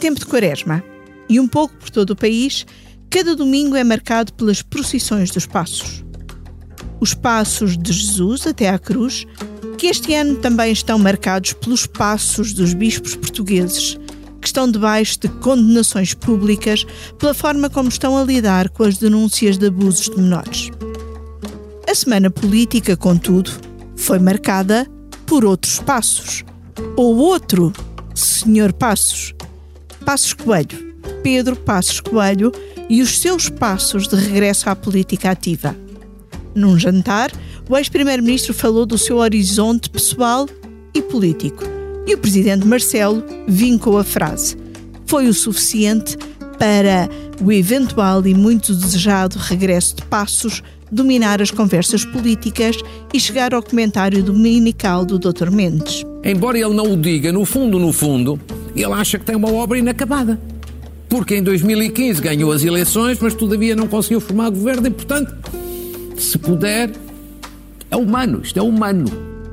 tempo de quaresma e um pouco por todo o país, cada domingo é marcado pelas procissões dos passos. Os passos de Jesus até à cruz, que este ano também estão marcados pelos passos dos bispos portugueses, que estão debaixo de condenações públicas pela forma como estão a lidar com as denúncias de abusos de menores. A semana política, contudo, foi marcada por outros passos. Ou outro Senhor Passos. Passos Coelho, Pedro Passos Coelho e os seus passos de regresso à política ativa. Num jantar, o ex-primeiro-ministro falou do seu horizonte pessoal e político. E o presidente Marcelo vincou a frase. Foi o suficiente para o eventual e muito desejado regresso de Passos dominar as conversas políticas e chegar ao comentário dominical do Dr. Mendes. Embora ele não o diga, no fundo, no fundo, ele acha que tem uma obra inacabada. Porque em 2015 ganhou as eleições, mas todavia não conseguiu formar governo e, portanto, se puder, é humano, isto é humano.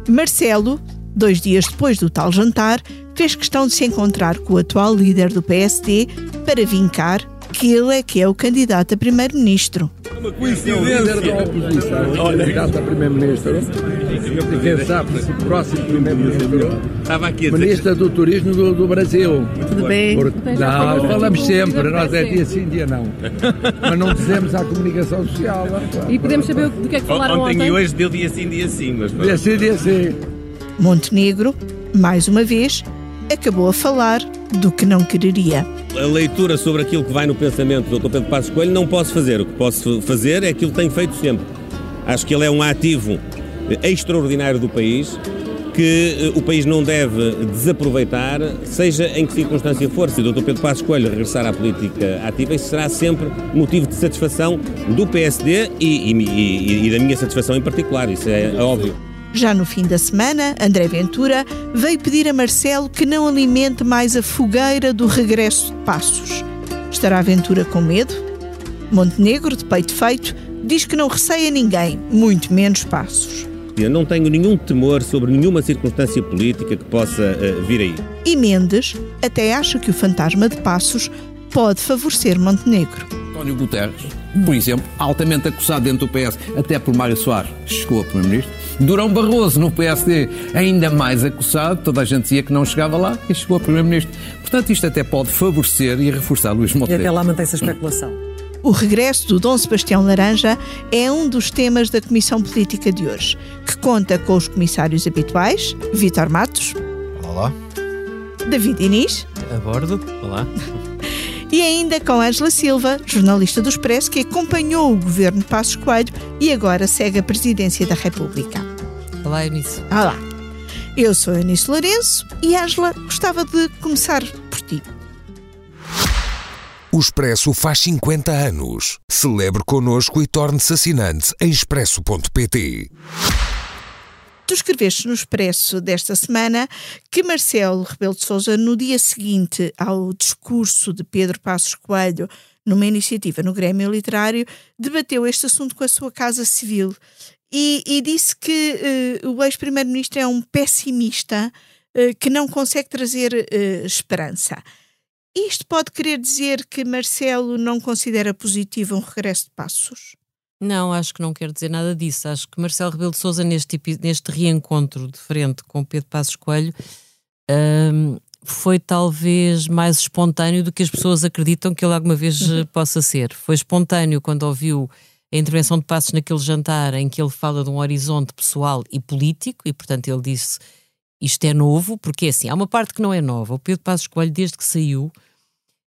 Marcelo, dois dias depois do tal jantar, fez questão de se encontrar com o atual líder do PSD para vincar que ele é que é o candidato a primeiro-ministro. Uma coincidência. da oposição, Olha. candidato a primeiro-ministro. E quem sabe, se o próximo primeiro-ministro. Estava aqui Ministra do Turismo do, do Brasil. Tudo bem? Por, não, falamos sempre, nós é dia sim, dia não. Mas não dizemos à comunicação social. E podemos saber do que é que falaram ontem? Ontem e hoje deu dia sim, dia sim. Mas... Dia sim, dia sim. Montenegro, mais uma vez, acabou a falar do que não quereria. A leitura sobre aquilo que vai no pensamento do Dr. Pedro Passos Coelho não posso fazer. O que posso fazer é aquilo que tenho feito sempre. Acho que ele é um ativo extraordinário do país, que eh, o país não deve desaproveitar, seja em que circunstância for. Se o Dr. Pedro Passos Coelho regressar à política ativa, isso será sempre motivo de satisfação do PSD e, e, e, e da minha satisfação em particular, isso é óbvio. Já no fim da semana, André Ventura veio pedir a Marcelo que não alimente mais a fogueira do regresso de Passos. Estará Ventura com medo? Montenegro, de peito feito, diz que não receia ninguém, muito menos Passos. Eu não tenho nenhum temor sobre nenhuma circunstância política que possa uh, vir aí. E Mendes até acha que o fantasma de Passos pode favorecer Montenegro. António Guterres, por exemplo, altamente acusado dentro do PS, até por Mário Soares, chegou a Primeiro-Ministro. Durão Barroso, no PSD, ainda mais acusado, toda a gente dizia que não chegava lá e chegou a Primeiro-Ministro. Portanto, isto até pode favorecer e reforçar Luís Montenegro. E até lá mantém-se a especulação. O regresso do Dom Sebastião Laranja é um dos temas da Comissão Política de hoje, que conta com os comissários habituais, Vítor Matos. Olá. David Inês. A bordo. Olá. E ainda com Ângela Silva, jornalista do Expresso, que acompanhou o governo de Passos Coelho e agora segue a presidência da República. Olá, Eunice. Olá. Eu sou Eunice Lourenço e Ângela gostava de começar por ti. O Expresso faz 50 anos. Celebre connosco e torne-se assinante em expresso.pt. Tu escreveste no Expresso desta semana que Marcelo Rebelo de Sousa, no dia seguinte ao discurso de Pedro Passos Coelho, numa iniciativa no Grêmio Literário, debateu este assunto com a sua Casa Civil e, e disse que uh, o ex-primeiro-ministro é um pessimista uh, que não consegue trazer uh, esperança. Isto pode querer dizer que Marcelo não considera positivo um regresso de Passos? Não, acho que não quero dizer nada disso. Acho que Marcelo Rebelo de Sousa, neste, neste reencontro de frente com Pedro Passos Coelho, um, foi talvez mais espontâneo do que as pessoas acreditam que ele alguma vez uhum. possa ser. Foi espontâneo quando ouviu a intervenção de Passos naquele jantar em que ele fala de um horizonte pessoal e político, e portanto ele disse isto é novo, porque é assim, há uma parte que não é nova. O Pedro Passos Coelho, desde que saiu,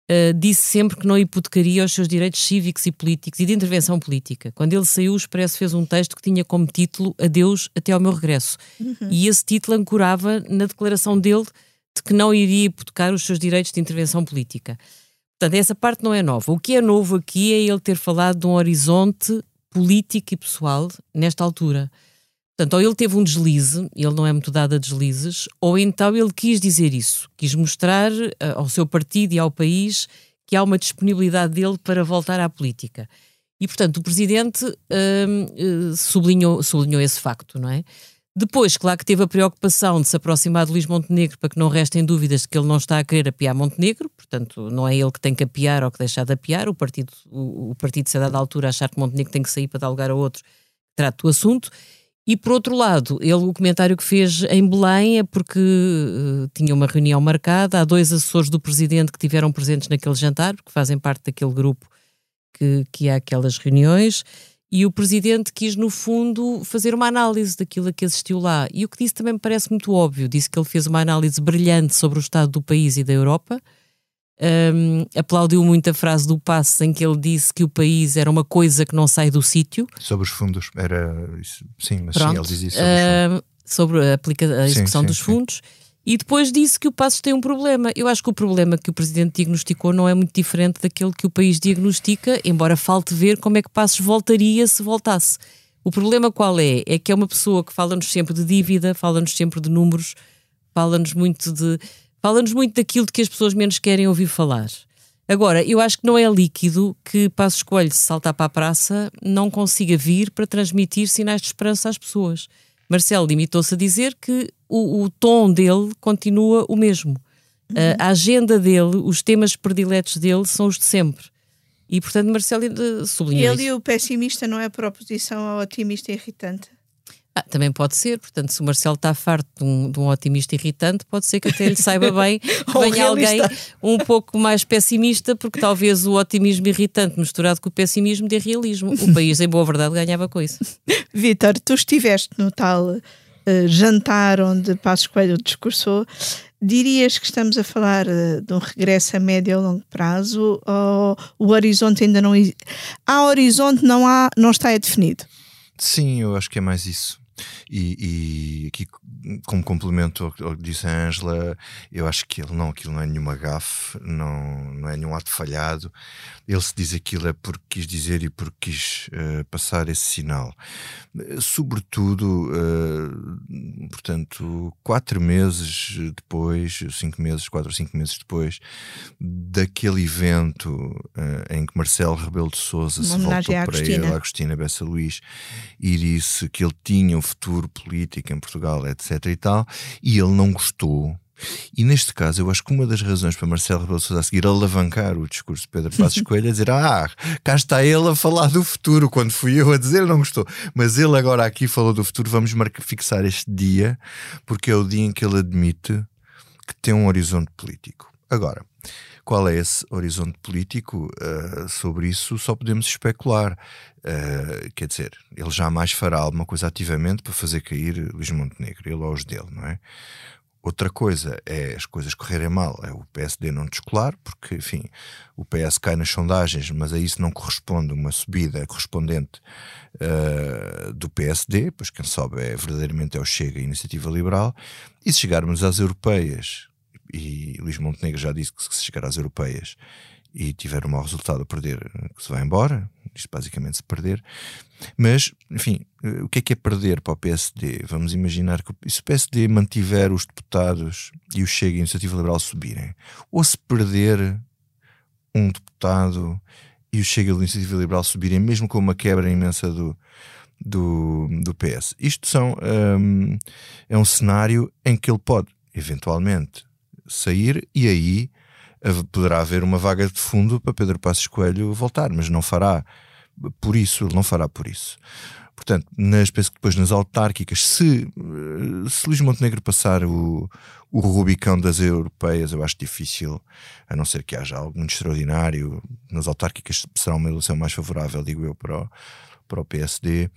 uh, disse sempre que não hipotecaria os seus direitos cívicos e políticos e de intervenção política. Quando ele saiu, o Expresso fez um texto que tinha como título Adeus até ao meu regresso. Uhum. E esse título ancorava na declaração dele de que não iria hipotecar os seus direitos de intervenção política. Portanto, essa parte não é nova. O que é novo aqui é ele ter falado de um horizonte político e pessoal nesta altura. Portanto, ou ele teve um deslize, ele não é muito dado a deslizes, ou então ele quis dizer isso, quis mostrar uh, ao seu partido e ao país que há uma disponibilidade dele para voltar à política. E, portanto, o Presidente uh, uh, sublinhou, sublinhou esse facto, não é? Depois, claro que teve a preocupação de se aproximar de Luís Montenegro para que não restem dúvidas de que ele não está a querer apiar Montenegro, portanto, não é ele que tem que apiar ou que deixar de apiar, o partido, o, o partido se a dada altura achar que Montenegro tem que sair para dar lugar a outro, trata o assunto. E por outro lado, ele o comentário que fez em Belém é porque uh, tinha uma reunião marcada, há dois assessores do presidente que tiveram presentes naquele jantar, porque fazem parte daquele grupo que, que há aquelas reuniões, e o presidente quis, no fundo, fazer uma análise daquilo a que assistiu lá. E o que disse também me parece muito óbvio. Disse que ele fez uma análise brilhante sobre o estado do país e da Europa. Um, aplaudiu muito a frase do Passo em que ele disse que o país era uma coisa que não sai do sítio. Sobre os fundos, era sim, mas Pronto. sim, ele dizia sobre, uh, sobre a, aplica a execução sim, dos sim. E depois disse que o Passos tem um problema. Eu acho que o problema que o Presidente diagnosticou não é muito diferente daquele que o país diagnostica, embora falte ver como é que Passos voltaria se voltasse. O problema qual é? É que é uma pessoa que fala-nos sempre de dívida, fala-nos sempre de números, fala-nos muito de. Fala-nos muito daquilo de que as pessoas menos querem ouvir falar. Agora, eu acho que não é líquido que Passos Coelho, se saltar para a praça, não consiga vir para transmitir sinais de esperança às pessoas. Marcelo limitou-se a dizer que o, o, tom dele continua o mesmo. Uhum. Uh, a agenda dele, os temas prediletos dele são os de sempre. E, portanto, Marcelo sublinhou Ele e o pessimista não é por oposição ao otimista irritante? Ah, também pode ser, portanto, se o Marcelo está farto de um, de um, otimista irritante, pode ser que até lhe saiba bem que venha alguém um pouco mais pessimista, porque talvez o otimismo irritante misturado com o pessimismo dê realismo. O país, em boa verdade, ganhava com isso. Vítor, tu estiveste no tal uh, jantar onde Passos Coelho discursou. Dirias que estamos a falar uh, de um regresso a médio ou longo prazo ou o horizonte ainda não... Há horizonte, não, há, não está é definido? Sim, eu acho que é mais isso. E, e, aqui, como complemento ao, ao que disse a Ângela, eu acho que ele não, aquilo não é nenhuma gafe, não, não é nenhum ato falhado. Ele se diz aquilo é porque quis dizer e porque quis uh, passar esse sinal. Sobretudo, uh, portanto, quatro meses depois, cinco meses, quatro ou cinco meses depois, daquele evento uh, em que Marcelo Rebelo de Souza se voltou para ele, a Agostina Bessa Luís, e disse que ele tinha um futuro político em Portugal, etc. e tal, e ele não gostou. E neste caso, eu acho que uma das razões para Marcelo Rebelo Sousa a seguir alavancar o discurso de Pedro Passos Coelho é dizer: Ah, cá está ele a falar do futuro, quando fui eu a dizer, não gostou. Mas ele agora aqui falou do futuro, vamos fixar este dia, porque é o dia em que ele admite que tem um horizonte político. Agora, qual é esse horizonte político? Uh, sobre isso só podemos especular. Uh, quer dizer, ele jamais fará alguma coisa ativamente para fazer cair Luís Montenegro, ele ou os dele, não é? Outra coisa é as coisas correrem mal, é o PSD não descolar, porque, enfim, o PS cai nas sondagens, mas a isso não corresponde uma subida correspondente uh, do PSD, pois quem sobe é verdadeiramente é o Chega e a Iniciativa Liberal. E se chegarmos às europeias, e Luís Montenegro já disse que se chegar às europeias e tiver um mau resultado a perder, que se vai embora, isto basicamente se perder. Mas, enfim, o que é que é perder para o PSD? Vamos imaginar que se o PSD mantiver os deputados e o Chega e a Iniciativa Liberal subirem, ou se perder um deputado e o Chega e a Iniciativa Liberal subirem, mesmo com uma quebra imensa do, do, do PS. Isto são, um, é um cenário em que ele pode, eventualmente, sair e aí poderá haver uma vaga de fundo para Pedro Passos Coelho voltar, mas não fará por isso, não fará por isso. Portanto, nas, penso que depois nas autárquicas, se, se Luís Montenegro passar o, o Rubicão das europeias, eu acho difícil, a não ser que haja algo muito extraordinário. Nas autárquicas será uma eleição mais favorável, digo eu, para o, para o PSD.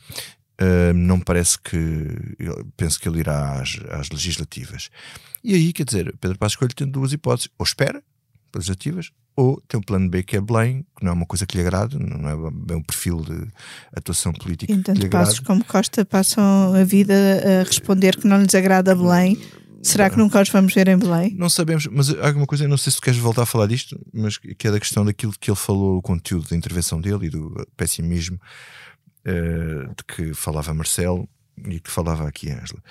Uh, não me parece que. Penso que ele irá às, às legislativas. E aí, quer dizer, Pedro Passos Coelho tem duas hipóteses: ou espera legislativas, ou tem um plano B que é Belém, que não é uma coisa que lhe agrade, não é bem um perfil de atuação política e, que lhe agrade. passos como Costa passam a vida a responder que não lhes agrada Belém. Será que nunca os vamos ver em Belém? Não sabemos, mas há alguma coisa, não sei se tu queres voltar a falar disto, mas que é da questão daquilo que ele falou, o conteúdo da intervenção dele e do pessimismo uh, de que falava Marcelo e que falava aqui Ângela.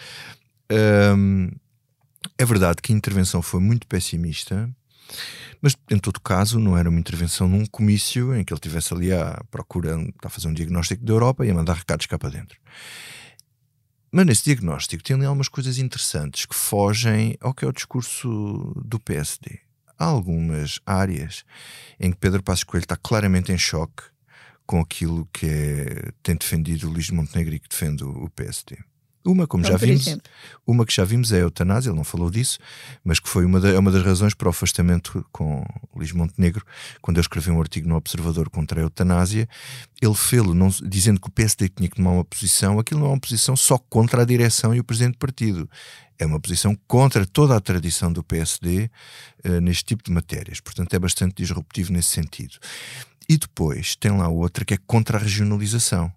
Um, é verdade que a intervenção foi muito pessimista, mas, em todo caso, não era uma intervenção num comício em que ele estivesse ali à procura, a fazer um diagnóstico da Europa e a mandar recados cá para dentro. mas nesse diagnóstico tem ali algumas coisas interessantes que fogem ao que é o discurso do PSD. Há algumas áreas em que Pedro Passos Coelho está claramente em choque com aquilo que é, tem defendido o Luís Montenegro e que defende o PSD. Uma, como já vimos, uma que já vimos é a eutanásia, ele não falou disso, mas que foi uma, da, é uma das razões para o afastamento com Luís Montenegro, quando ele escreveu um artigo no Observador contra a eutanásia, ele fez-lo dizendo que o PSD tinha que tomar uma posição, aquilo não é uma posição só contra a direção e o presidente do partido, é uma posição contra toda a tradição do PSD uh, eh, neste tipo de matérias, portanto é bastante disruptivo nesse sentido. E depois tem lá outra que é contra a regionalização.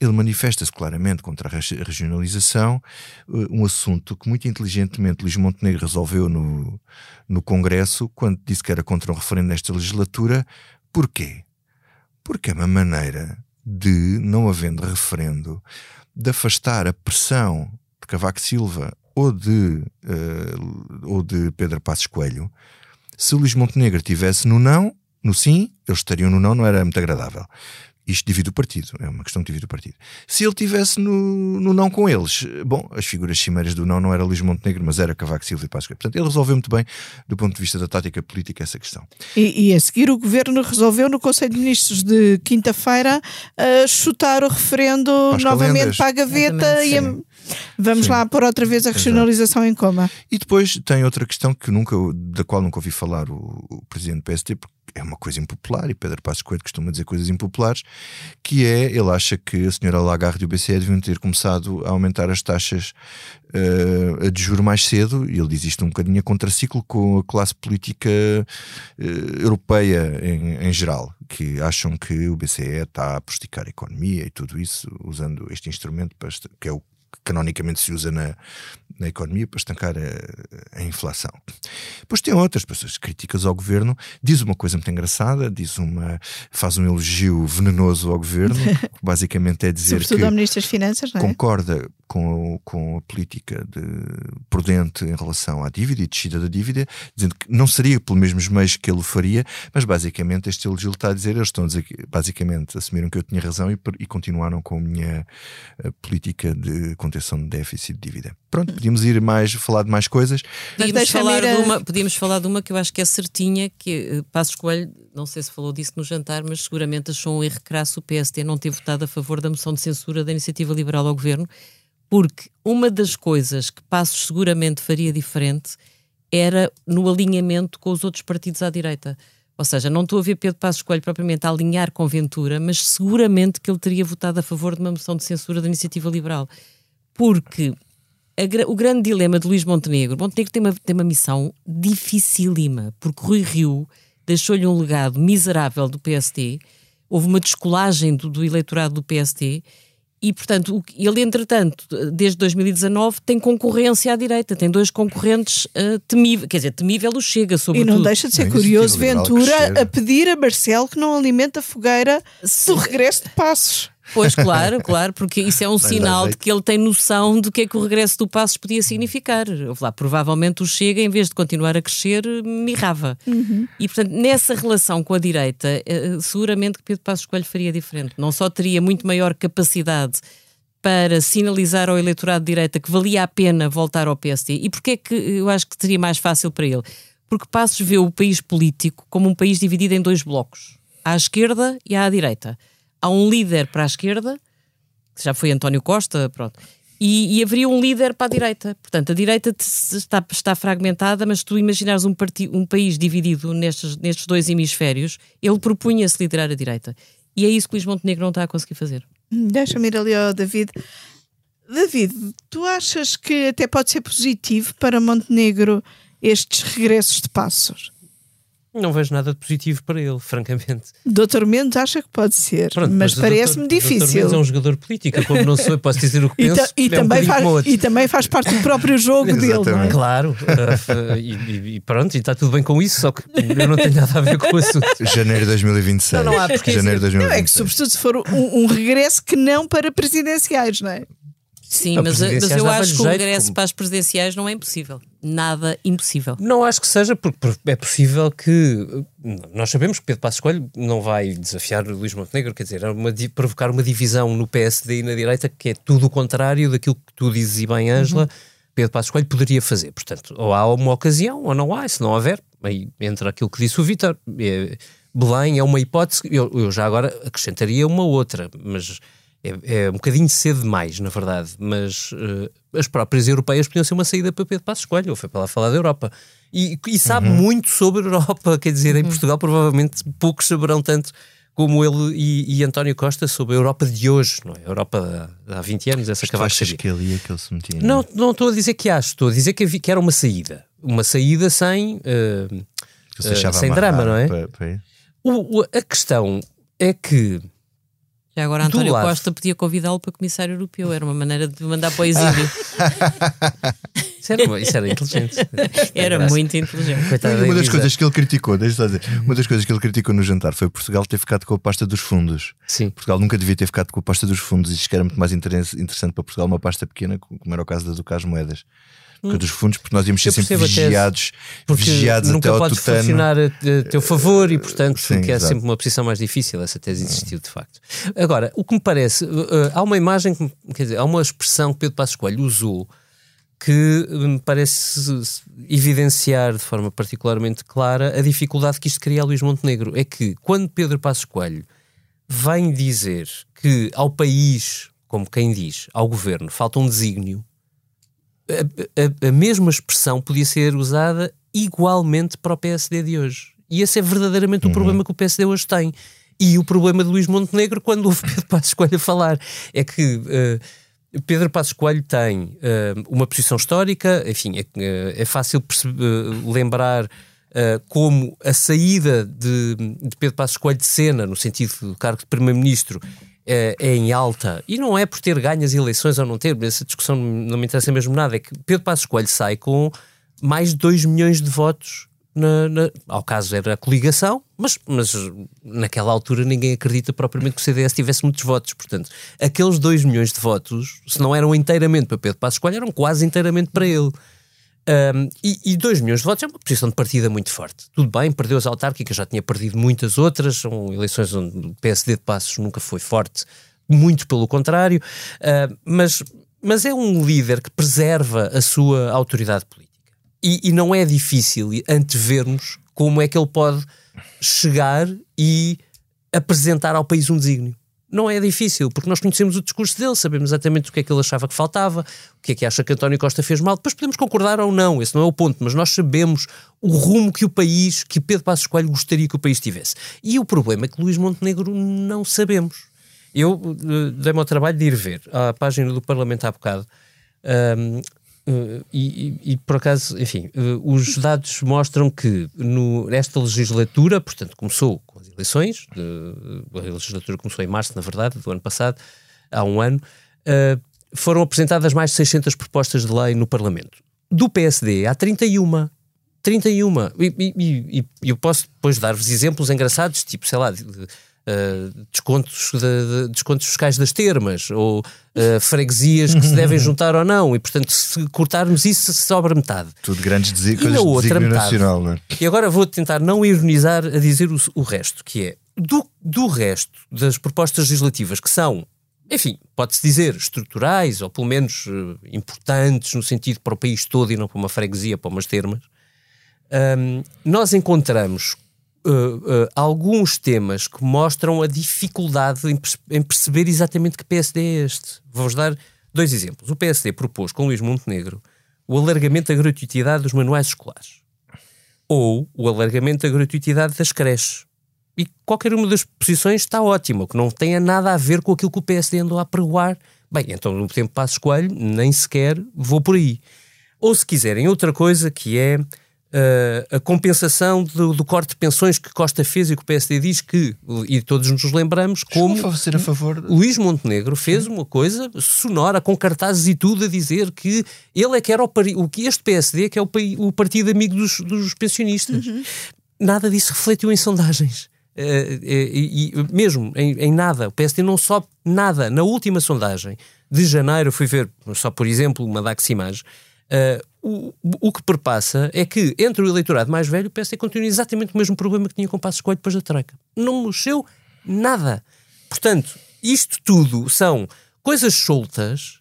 Ele manifesta-se claramente contra a regionalização, eh, um assunto que muito inteligentemente Luís Montenegro resolveu no, no Congresso, quando disse que era contra um referendo nesta legislatura. Porquê? Porque é uma maneira de, não havendo referendo, de afastar a pressão de Cavaco Silva ou de, uh, ou de Pedro Passos Coelho. Se Luís Montenegro estivesse no não, no sim, eles estariam no não, não era muito agradável. Isto divide o partido, é uma questão que divide o partido. Se ele tivesse no, no não com eles, bom, as figuras cimeiras do não não era Luís Montenegro, mas era Cavaco Silva e Pascoal. Portanto, ele resolveu muito bem, do ponto de vista da tática política, essa questão. E, e a seguir, o governo resolveu no Conselho de Ministros de quinta-feira uh, chutar o referendo novamente para a gaveta e a, vamos Sim. lá pôr outra vez a regionalização Exato. em coma. E depois tem outra questão que nunca, da qual nunca ouvi falar o, o presidente do PST, porque é uma coisa impopular e Pedro Passos Coelho costuma dizer coisas impopulares, que é, ele acha que a senhora Lagarde e o BCE deviam ter começado a aumentar as taxas uh, de juro mais cedo, e ele diz isto um bocadinho a contraciclo com a classe política uh, europeia em, em geral, que acham que o BCE está a prosticar a economia e tudo isso, usando este instrumento, para, que é o canonicamente se usa na, na economia para estancar a, a, inflação. Depois tem outras pessoas críticas ao governo, diz uma coisa muito engraçada, diz uma, faz um elogio venenoso ao governo, basicamente é dizer Sobretudo que ao Ministro das Finanças, não é? concorda com, com a política de, prudente em relação à dívida e descida da dívida, dizendo que não seria pelos mesmos meios que ele faria, mas basicamente este elogio está a dizer, eles estão a dizer que basicamente assumiram que eu tinha razão e, e continuaram com a minha a política de contenção de déficit de dívida. Pronto, podíamos ir mais, falar de mais coisas. Podíamos falar, a... de uma, podíamos falar de uma que eu acho que é certinha, que uh, Passos Coelho, não sei se falou disso no jantar, mas seguramente achou um erro crasso o PSD não ter votado a favor da moção de censura da iniciativa liberal ao governo porque uma das coisas que Passos seguramente faria diferente era no alinhamento com os outros partidos à direita. Ou seja, não estou a ver Pedro Passos Coelho propriamente a alinhar com Ventura, mas seguramente que ele teria votado a favor de uma moção de censura da iniciativa liberal. Porque a, o grande dilema de Luís Montenegro, Montenegro tem uma, tem uma missão dificílima, porque Rui Rio deixou-lhe um legado miserável do PSD, houve uma descolagem do, do eleitorado do PSD e, portanto, ele, entretanto, desde 2019, tem concorrência à direita, tem dois concorrentes uh, temíveis, quer dizer, temível o Chega, sobretudo. E não deixa de ser curioso, Ventura, a pedir a Marcelo que não alimente a fogueira do regresso de Passos. Pois, claro, claro, porque isso é um sinal de que ele tem noção do que é que o regresso do Passos podia significar. Lá, provavelmente o Chega, em vez de continuar a crescer, mirrava. Uhum. E, portanto, nessa relação com a direita, eh, seguramente que Pedro Passos Coelho faria diferente. Não só teria muito maior capacidade para sinalizar ao eleitorado de direita que valia a pena voltar ao PSD. E porquê é que eu acho que seria mais fácil para ele? Porque Passos vê o país político como um país dividido em dois blocos, à esquerda e à direita há um líder para a esquerda, que já foi António Costa, pronto, e, e haveria um líder para a direita. Portanto, a direita está, está fragmentada, mas tu imaginares um, um país dividido nestes, nestes dois hemisférios, ele propunha-se liderar a direita. E é isso que Luís Montenegro não está a conseguir fazer. Deixa-me ir ali ao David. David, tu achas que até pode ser positivo para Montenegro estes regressos de passos? Não vejo nada de positivo para ele, francamente. Doutor Mendes acha que pode ser, Pronto, mas, mas parece-me difícil. Doutor Mendes é um jogador político, como não sou, posso dizer o que e penso. E, é também um faz, e também faz parte do próprio jogo dele, não é? Claro, uh, e, e, pronto, e está tudo bem com isso, só que eu não tenho nada a ver com o assunto. Janeiro de 2026. Não, não há, porque Janeiro de 2026. Não, é que sobretudo se for um, um regresso que não para presidenciais, não é? Sim, mas, mas eu acho que o regresso como... para as presidenciais não é impossível. Nada impossível. Não acho que seja, porque é possível que. Nós sabemos que Pedro Passos Coelho não vai desafiar o Luís Montenegro, quer dizer, é uma, provocar uma divisão no PSD e na direita que é tudo o contrário daquilo que tu dizes e bem, Ângela. Uhum. Pedro Passos Coelho poderia fazer. Portanto, ou há uma ocasião ou não há, se não houver, aí entra aquilo que disse o Vítor. É, Belém é uma hipótese, eu, eu já agora acrescentaria uma outra, mas é, é, um bocadinho cedo demais, na verdade, mas uh, as próprias europeias podiam ser uma saída para Pedro Passos Coelho, ou foi para lá falar da Europa. E, e sabe uhum. muito sobre a Europa, quer dizer, em uhum. Portugal provavelmente poucos saberão tanto como ele e, e, António Costa sobre a Europa de hoje, não é? A Europa há 20 anos, essa que achas que ele ia que ele se metia? Não, não estou a dizer que acho, estou a dizer que, que era uma saída. Uma saída sem, uh, uh, sem drama, não é? Para, para o, o, a questão é que já agora António lado... Costa podia convidá-lo para comissário europeu, era uma maneira de mandar para o exílio. isso, era, isso era inteligente. Era muito inteligente. Uma das coisas que ele criticou, deixa dizer, uma das coisas que ele criticou no jantar foi Portugal ter ficado com a pasta dos fundos. Sim. Portugal nunca devia ter ficado com a pasta dos fundos e isto era muito mais interessante para Portugal uma pasta pequena, como era o caso das Ducas Moedas hum. dos fundos, porque nós íamos ser sempre vigiados, vigiados nunca até ao tutano. funcionar a, teu favor e, portanto, Sim, que é sempre uma posição mais difícil. Essa tese existiu, de facto. Agora, o que me parece, uh, uh, há uma imagem, que, quer dizer, há uma expressão que Pedro Passos Coelho usou que me parece evidenciar de forma particularmente clara a dificuldade que isto cria a Luís Montenegro. É que quando Pedro Passos Coelho vem dizer que ao país, como quem diz, ao governo, falta um desígnio, a, a, a mesma expressão podia ser usada igualmente para o PSD de hoje. E esse é verdadeiramente uhum. o problema que o PSD hoje tem. E o problema de Luís Montenegro, quando ouve Pedro Passos Coelho a falar, é que uh, Pedro Passos Coelho tem uh, uma posição histórica, enfim, é, uh, é fácil lembrar como a saída de, de Pedro Passos Coelho de cena, no sentido do cargo de Primeiro-Ministro, é, é, em alta, e não é por ter ganho as eleições ou não ter, essa discussão não me interessa mesmo nada, é que Pedro Passos Coelho sai com mais de 2 milhões de votos na, na, ao caso era a coligação, mas, mas naquela altura ninguém acredita propriamente que o CDS tivesse muitos votos. Portanto, aqueles 2 milhões de votos, se não eram inteiramente para Pedro Passos Coelho, eram quase inteiramente para ele. Um, e 2 milhões de votos é uma posição de partida muito forte. Tudo bem, perdeu as autárquicas, já tinha perdido muitas outras, são eleições onde o PSD de Passos nunca foi forte, muito pelo contrário, uh, mas, mas é um líder que preserva a sua autoridade política. E, e não é difícil antevermos como é que ele pode chegar e apresentar ao país um desígnio não é difícil, porque nós conhecemos o discurso dele, sabemos exatamente o que é que ele achava que faltava, o que é que acha que António Costa fez mal. Depois podemos concordar ou não, esse não é o ponto, mas nós sabemos o rumo que o país, que Pedro Passos Coelho gostaria que o país tivesse. E o problema é que Luís Montenegro não sabemos. Eu uh, dei-me ao trabalho de ir ver a página do Parlamento há bocado. Um, Uh, e, e, e, por acaso, enfim, uh, os dados mostram que no, nesta legislatura, portanto, começou com as eleições, de, a legislatura começou em março, na verdade, do ano passado, há um ano, uh, foram apresentadas mais de 600 propostas de lei no Parlamento. Do PSD há 31. 31. E, e, e eu posso depois dar-vos exemplos engraçados, tipo, sei lá, de, Uh, descontos, de, de, descontos fiscais das termas ou uh, freguesias que se devem juntar ou não, e portanto, se cortarmos isso, sobra metade. Tudo grandes desígnios de outra metade. nacional, não é? E agora vou tentar não ironizar a dizer o, o resto, que é do, do resto das propostas legislativas que são enfim, pode-se dizer estruturais, ou pelo menos uh, importantes no sentido para o país todo e não para uma freguesia, para umas termas, um, nós encontramos uh, uh, alguns temas que mostram a dificuldade em, em, perceber exatamente que PSD é este. Vou-vos dar dois exemplos. O PSD propôs com Luís Montenegro o alargamento da gratuitidade dos manuais escolares ou o alargamento da gratuitidade das creches. E qualquer uma das posições está ótima, que não tem nada a ver com aquilo que o PSD andou a pregoar. Bem, então no tempo passo escolho, nem sequer vou por aí. Ou se quiserem outra coisa que é uh, a compensação do, do, corte de pensões que Costa fez e que o PSD diz que, e todos nos lembramos, como a favor de... Luís Montenegro fez uma coisa sonora, com cartazes e tudo, a dizer que ele é que era o, o que este PSD é que é o, o partido amigo dos, dos pensionistas. Uhum. Nada disso refletiu em sondagens. Uh, e, e, mesmo em, em, nada, o PSD não sobe nada. Na última sondagem de janeiro, fui ver, só por exemplo, uma Daximage, uh, o, o que perpassa é que entre o eleitorado mais velho o PSD continua exatamente o mesmo problema que tinha com o Passo Escolho depois da Troika. Não mexeu nada. Portanto, isto tudo são coisas soltas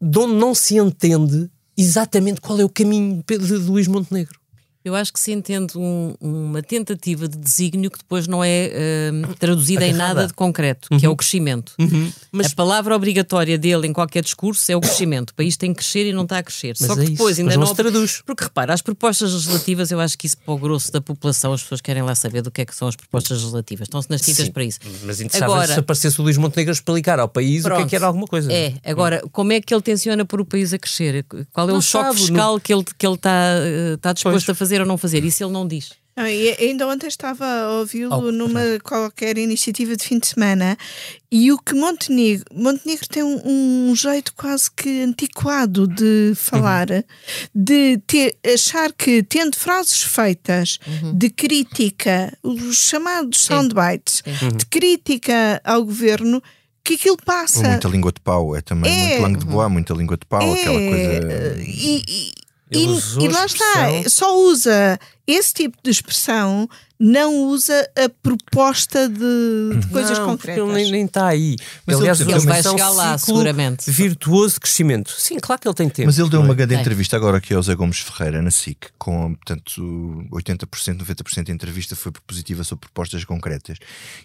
de onde não se entende exatamente qual é o caminho de Luís Montenegro. Eu acho que se entende um, uma tentativa de desígnio que depois não é uh, traduzida em nada de concreto, uhum. que é o uhum. crescimento. Uhum. Mas... A palavra obrigatória dele em qualquer discurso é o crescimento. O país tem que crescer e não está a crescer. Mas Só é que depois ainda não, não se traduz. Porque repara, as propostas legislativas, eu acho que isso para o grosso da população, as pessoas querem lá saber do que é que são as propostas legislativas. Estão-se nas tintas Sim, para isso. Mas interessava agora, se aparecesse o Luís Montenegro explicar ao país pronto, o que é que era alguma coisa. É, agora, como é que ele tenciona pôr o país a crescer? Qual é não o choque sabe, fiscal que ele, que ele está, uh, está disposto pois. a fazer ou não fazer? Isso ele não diz. Ah, ainda ontem estava a ouvi-lo oh, numa qualquer iniciativa de fim de semana e o que Montenegro Montenegro tem um, um jeito quase que antiquado de falar, uhum. de ter, achar que tendo frases feitas uhum. de crítica, os chamados soundbites, uhum. de crítica ao governo, que aquilo passa. Muita língua de pau, é também é, muito langue de boa, muita língua de pau, é, aquela coisa. E, e, e, e lá está, só usa esse tipo de expressão não usa a proposta de, de coisas não, concretas. Ele nem, está aí. Mas Aliás, ele, ele vai chegar lá, seguramente. Virtuoso crescimento. Sim, claro que ele tem tempo. Mas ele deu uma é? grande entrevista agora aqui ao Zé Gomes Ferreira na SIC, com portanto 80%, 90% da entrevista foi positiva sobre propostas concretas.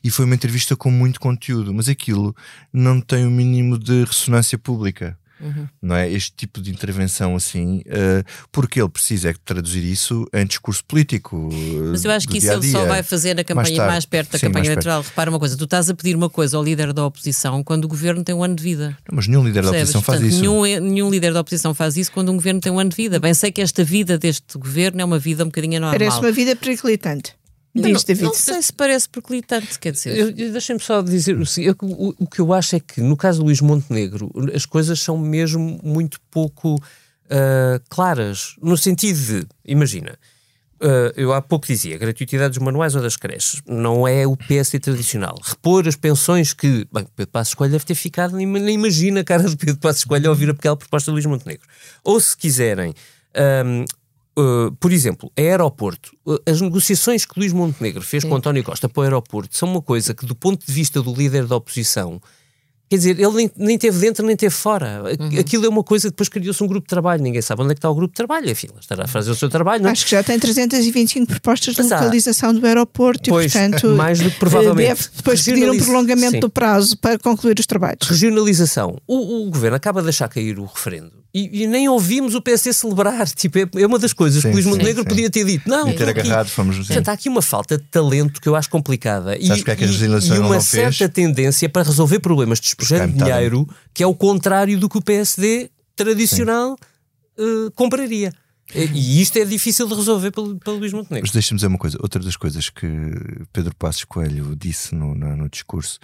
E foi uma entrevista com muito conteúdo, mas aquilo não tem o mínimo de ressonância pública. Uhum. Não é? Este tipo de intervenção assim, uh, porque ele precisa é traduzir isso em discurso político. Uh, Mas eu acho que isso ele só vai fazer na campanha mais, mais perto da Sim, campanha eleitoral. Repara uma coisa, tu estás a pedir uma coisa ao líder da oposição quando o governo tem um ano de vida. Não, mas nenhum líder Percebes? da oposição Portanto, faz isso. Nenhum, nenhum líder da oposição faz isso quando um governo tem um ano de vida. Bem, sei que esta vida deste governo é uma vida um bocadinho anormal. Parece uma vida periclitante. Não, não, não, sei se parece perclitante, quer dizer. Deixem-me só dizer assim, eu, o, o, que eu acho é que no caso do Luís Montenegro as coisas são mesmo muito pouco uh, claras, no sentido de, imagina, uh, eu há pouco dizia, gratuitidade dos manuais ou das creches, não é o PSD tradicional. Repor as pensões que, bem, Pedro Passos Coelho deve ter ficado, nem, nem imagina a cara de Pedro Passos Coelho a ouvir aquela proposta do Luís Montenegro. Ou se quiserem, um, Uh, por exemplo, a aeroporto, uh, as negociações que Luís Montenegro fez Sim. com António Costa para o aeroporto são uma coisa que, do ponto de vista do líder da oposição, Quer dizer, ele nem, nem teve dentro nem teve fora. Uhum. Aquilo é uma coisa, depois criou-se um grupo de trabalho, ninguém sabe onde é que está o grupo de trabalho. Enfim, estará a fazer o seu trabalho. Não? É? Acho que já tem 325 propostas de localização do aeroporto pois, e, portanto, mais do que provavelmente. deve depois pedir um prolongamento Sim. do prazo para concluir os trabalhos. Regionalização. O, o governo acaba de deixar cair o referendo e, e, nem ouvimos o PSD celebrar. Tipo, é, é uma das coisas sim, que Luís Montenegro podia ter dito. Não, e ter agarrado, fomos. Portanto, há aqui uma falta de talento que eu acho complicada. E, que é que e, e uma certa fez? tendência para resolver problemas despejando dinheiro, que é o contrário do que o PSD tradicional uh, compraria. E isto é difícil de resolver pelo, pelo Luís Montenegro. Mas deixa-me dizer uma coisa: outra das coisas que Pedro Passos Coelho disse no, no, no, discurso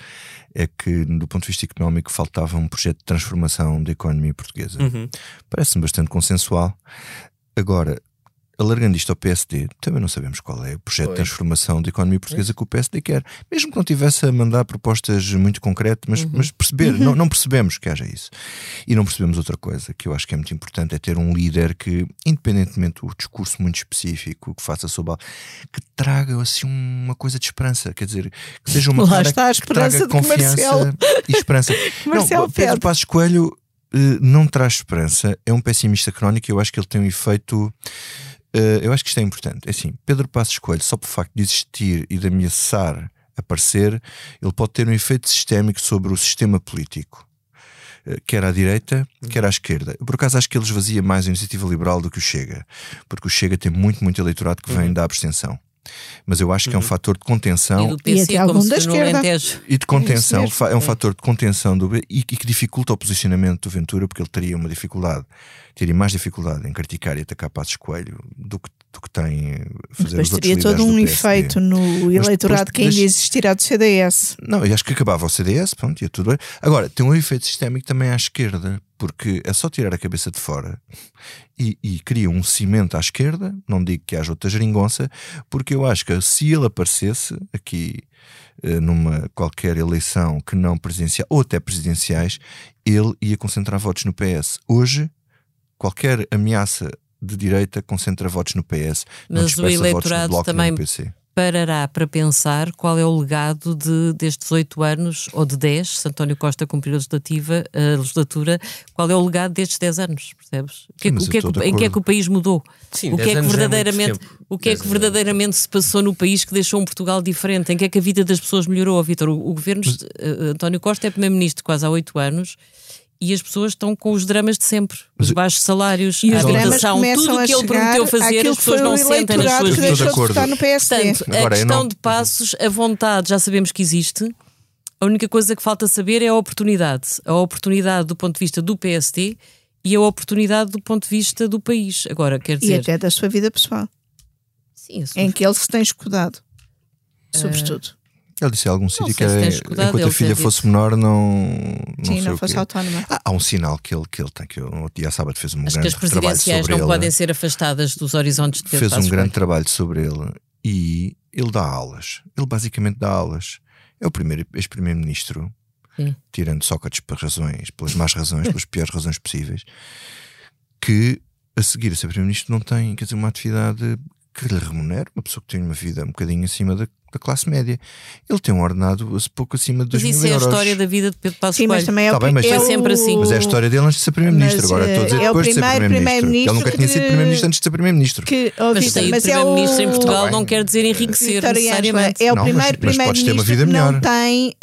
é que, do ponto de vista económico, faltava um projeto de transformação da economia portuguesa. Uhum. Parece-me bastante consensual. Agora, alargando isto ao PSD, também não sabemos qual é o projeto de transformação da economia portuguesa que o PSD quer. Mesmo que não tivesse a mandar propostas muito concretas, mas, uhum. mas perceber, uhum. não, não, percebemos que haja isso. E não percebemos outra coisa que eu acho que é muito importante: é ter um líder que, independentemente do discurso muito específico que faça sobre que traga assim uma coisa de esperança, quer dizer, que seja uma Lá está a esperança que traga confiança e esperança. não, Pedro Passos Coelho eh, não traz esperança, é um pessimista crónico e eu acho que ele tem um efeito Uh, eu acho que isto é importante. É assim, Pedro Passos Coelho, só por facto de existir e de ameaçar aparecer, ele pode ter um efeito sistémico sobre o sistema político. Uh, quer à direita, quer à esquerda. Por acaso acho que ele esvazia mais a iniciativa liberal do que o Chega, porque o Chega tem muito, muito eleitorado que vem uhum. da abstenção. Mas eu acho que é um uhum. fator de contenção. E, do PC, e algum da esquerda. E de contenção, é um fator de contenção do, e, e que dificulta o posicionamento do Ventura, porque ele teria uma dificuldade, teria mais dificuldade em criticar e atacar Passos Coelho do que, do que tem fazer Mas teria todo um efeito no eleitorado que ainda existirá do CDS. Não, eu acho que acabava o CDS, pronto, ia tudo bem. Agora, tem um efeito sistémico também à esquerda, porque é só tirar a cabeça de fora e, e cria um cimento à esquerda, não digo que haja outra geringonça, porque eu acho que se ele aparecesse aqui eh, numa qualquer eleição que não presidencial ou até presidenciais, ele ia concentrar votos no PS. Hoje, qualquer ameaça de direita concentra votos no PS, Mas não o eleitorado votos no Bloco também no PC parará para pensar qual é o legado de, destes oito anos, ou de dez, se António Costa cumprir a legislativa, a legislatura, qual é o legado destes dez anos, percebes? Que é, Sim, o que é que, em que é que o país mudou? Sim, o que é que verdadeiramente, é o que é que verdadeiramente se passou no país que deixou um Portugal diferente? Em que é que a vida das pessoas melhorou, Vitor? O, o governo, mas... uh, António Costa é primeiro-ministro quase há oito anos e as pessoas estão com os dramas de sempre, os baixos salários, e a habitação, tudo o que ele prometeu fazer, as pessoas não sentem nas suas vidas. De no PSD. Portanto, Agora, a questão não... de passos, a vontade já sabemos que existe. A única coisa que falta saber é a oportunidade. A oportunidade do ponto de vista do PSD e a oportunidade do ponto de vista do país. Agora, quer dizer. E até da sua vida pessoal. Sim, Em que ele se tem escudado. Sobretudo. Uh... Ele disse em algum sítio que era, enquanto a filha fosse menor, não. não Sim, não fosse autónoma. Ah, há um sinal que ele, que ele tem, que eu, no dia sábado fez um Acho grande trabalho sobre ele. As presidenciais não podem ser afastadas dos horizontes de Pedro Fez um grande trabalho sobre ele e ele dá aulas. Ele basicamente dá aulas. É o primeiro ex-primeiro-ministro, tirando Sócrates por razões, pelas más razões, pelas piores razões possíveis, que a seguir a ser primeiro-ministro não tem, quer dizer, uma atividade que lhe remunera, uma pessoa que tem uma vida um bocadinho acima da da classe média. Ele tem um ordenado pouco acima de 2 mil euros. Mas isso é a história da vida de Pedro Passos Sim, mas também é, tá bem, mas é sempre assim. Mas é a história dele antes de ser Primeiro-Ministro. Agora estou a dizer é depois de ser Primeiro-Ministro. Primeiro ele nunca tinha sido Primeiro-Ministro antes de ser Primeiro-Ministro. Que, mas sair Primeiro-Ministro é o... em Portugal tá não quer dizer enriquecer necessariamente. É o primeiro Primeiro-Ministro que não tem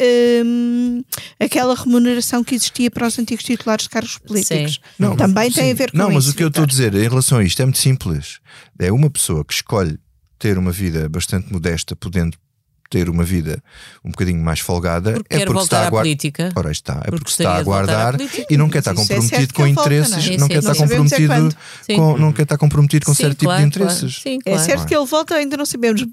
hum, aquela remuneração que existia para os antigos titulares de cargos políticos. Não, também tem a ver com isso. Não, mas o que eu estou a dizer em relação a isto é muito simples. É uma pessoa que escolhe ter uma vida bastante modesta, podendo ter uma vida um bocadinho mais folgada porque é porque está a guardar. política. Ora está, é porque, porque está a guardar e não quer estar é comprometido com interesses, não, quer estar comprometido com, não quer estar comprometido com certo tipo de interesses. Sim, é certo que ele volta, ainda não sabemos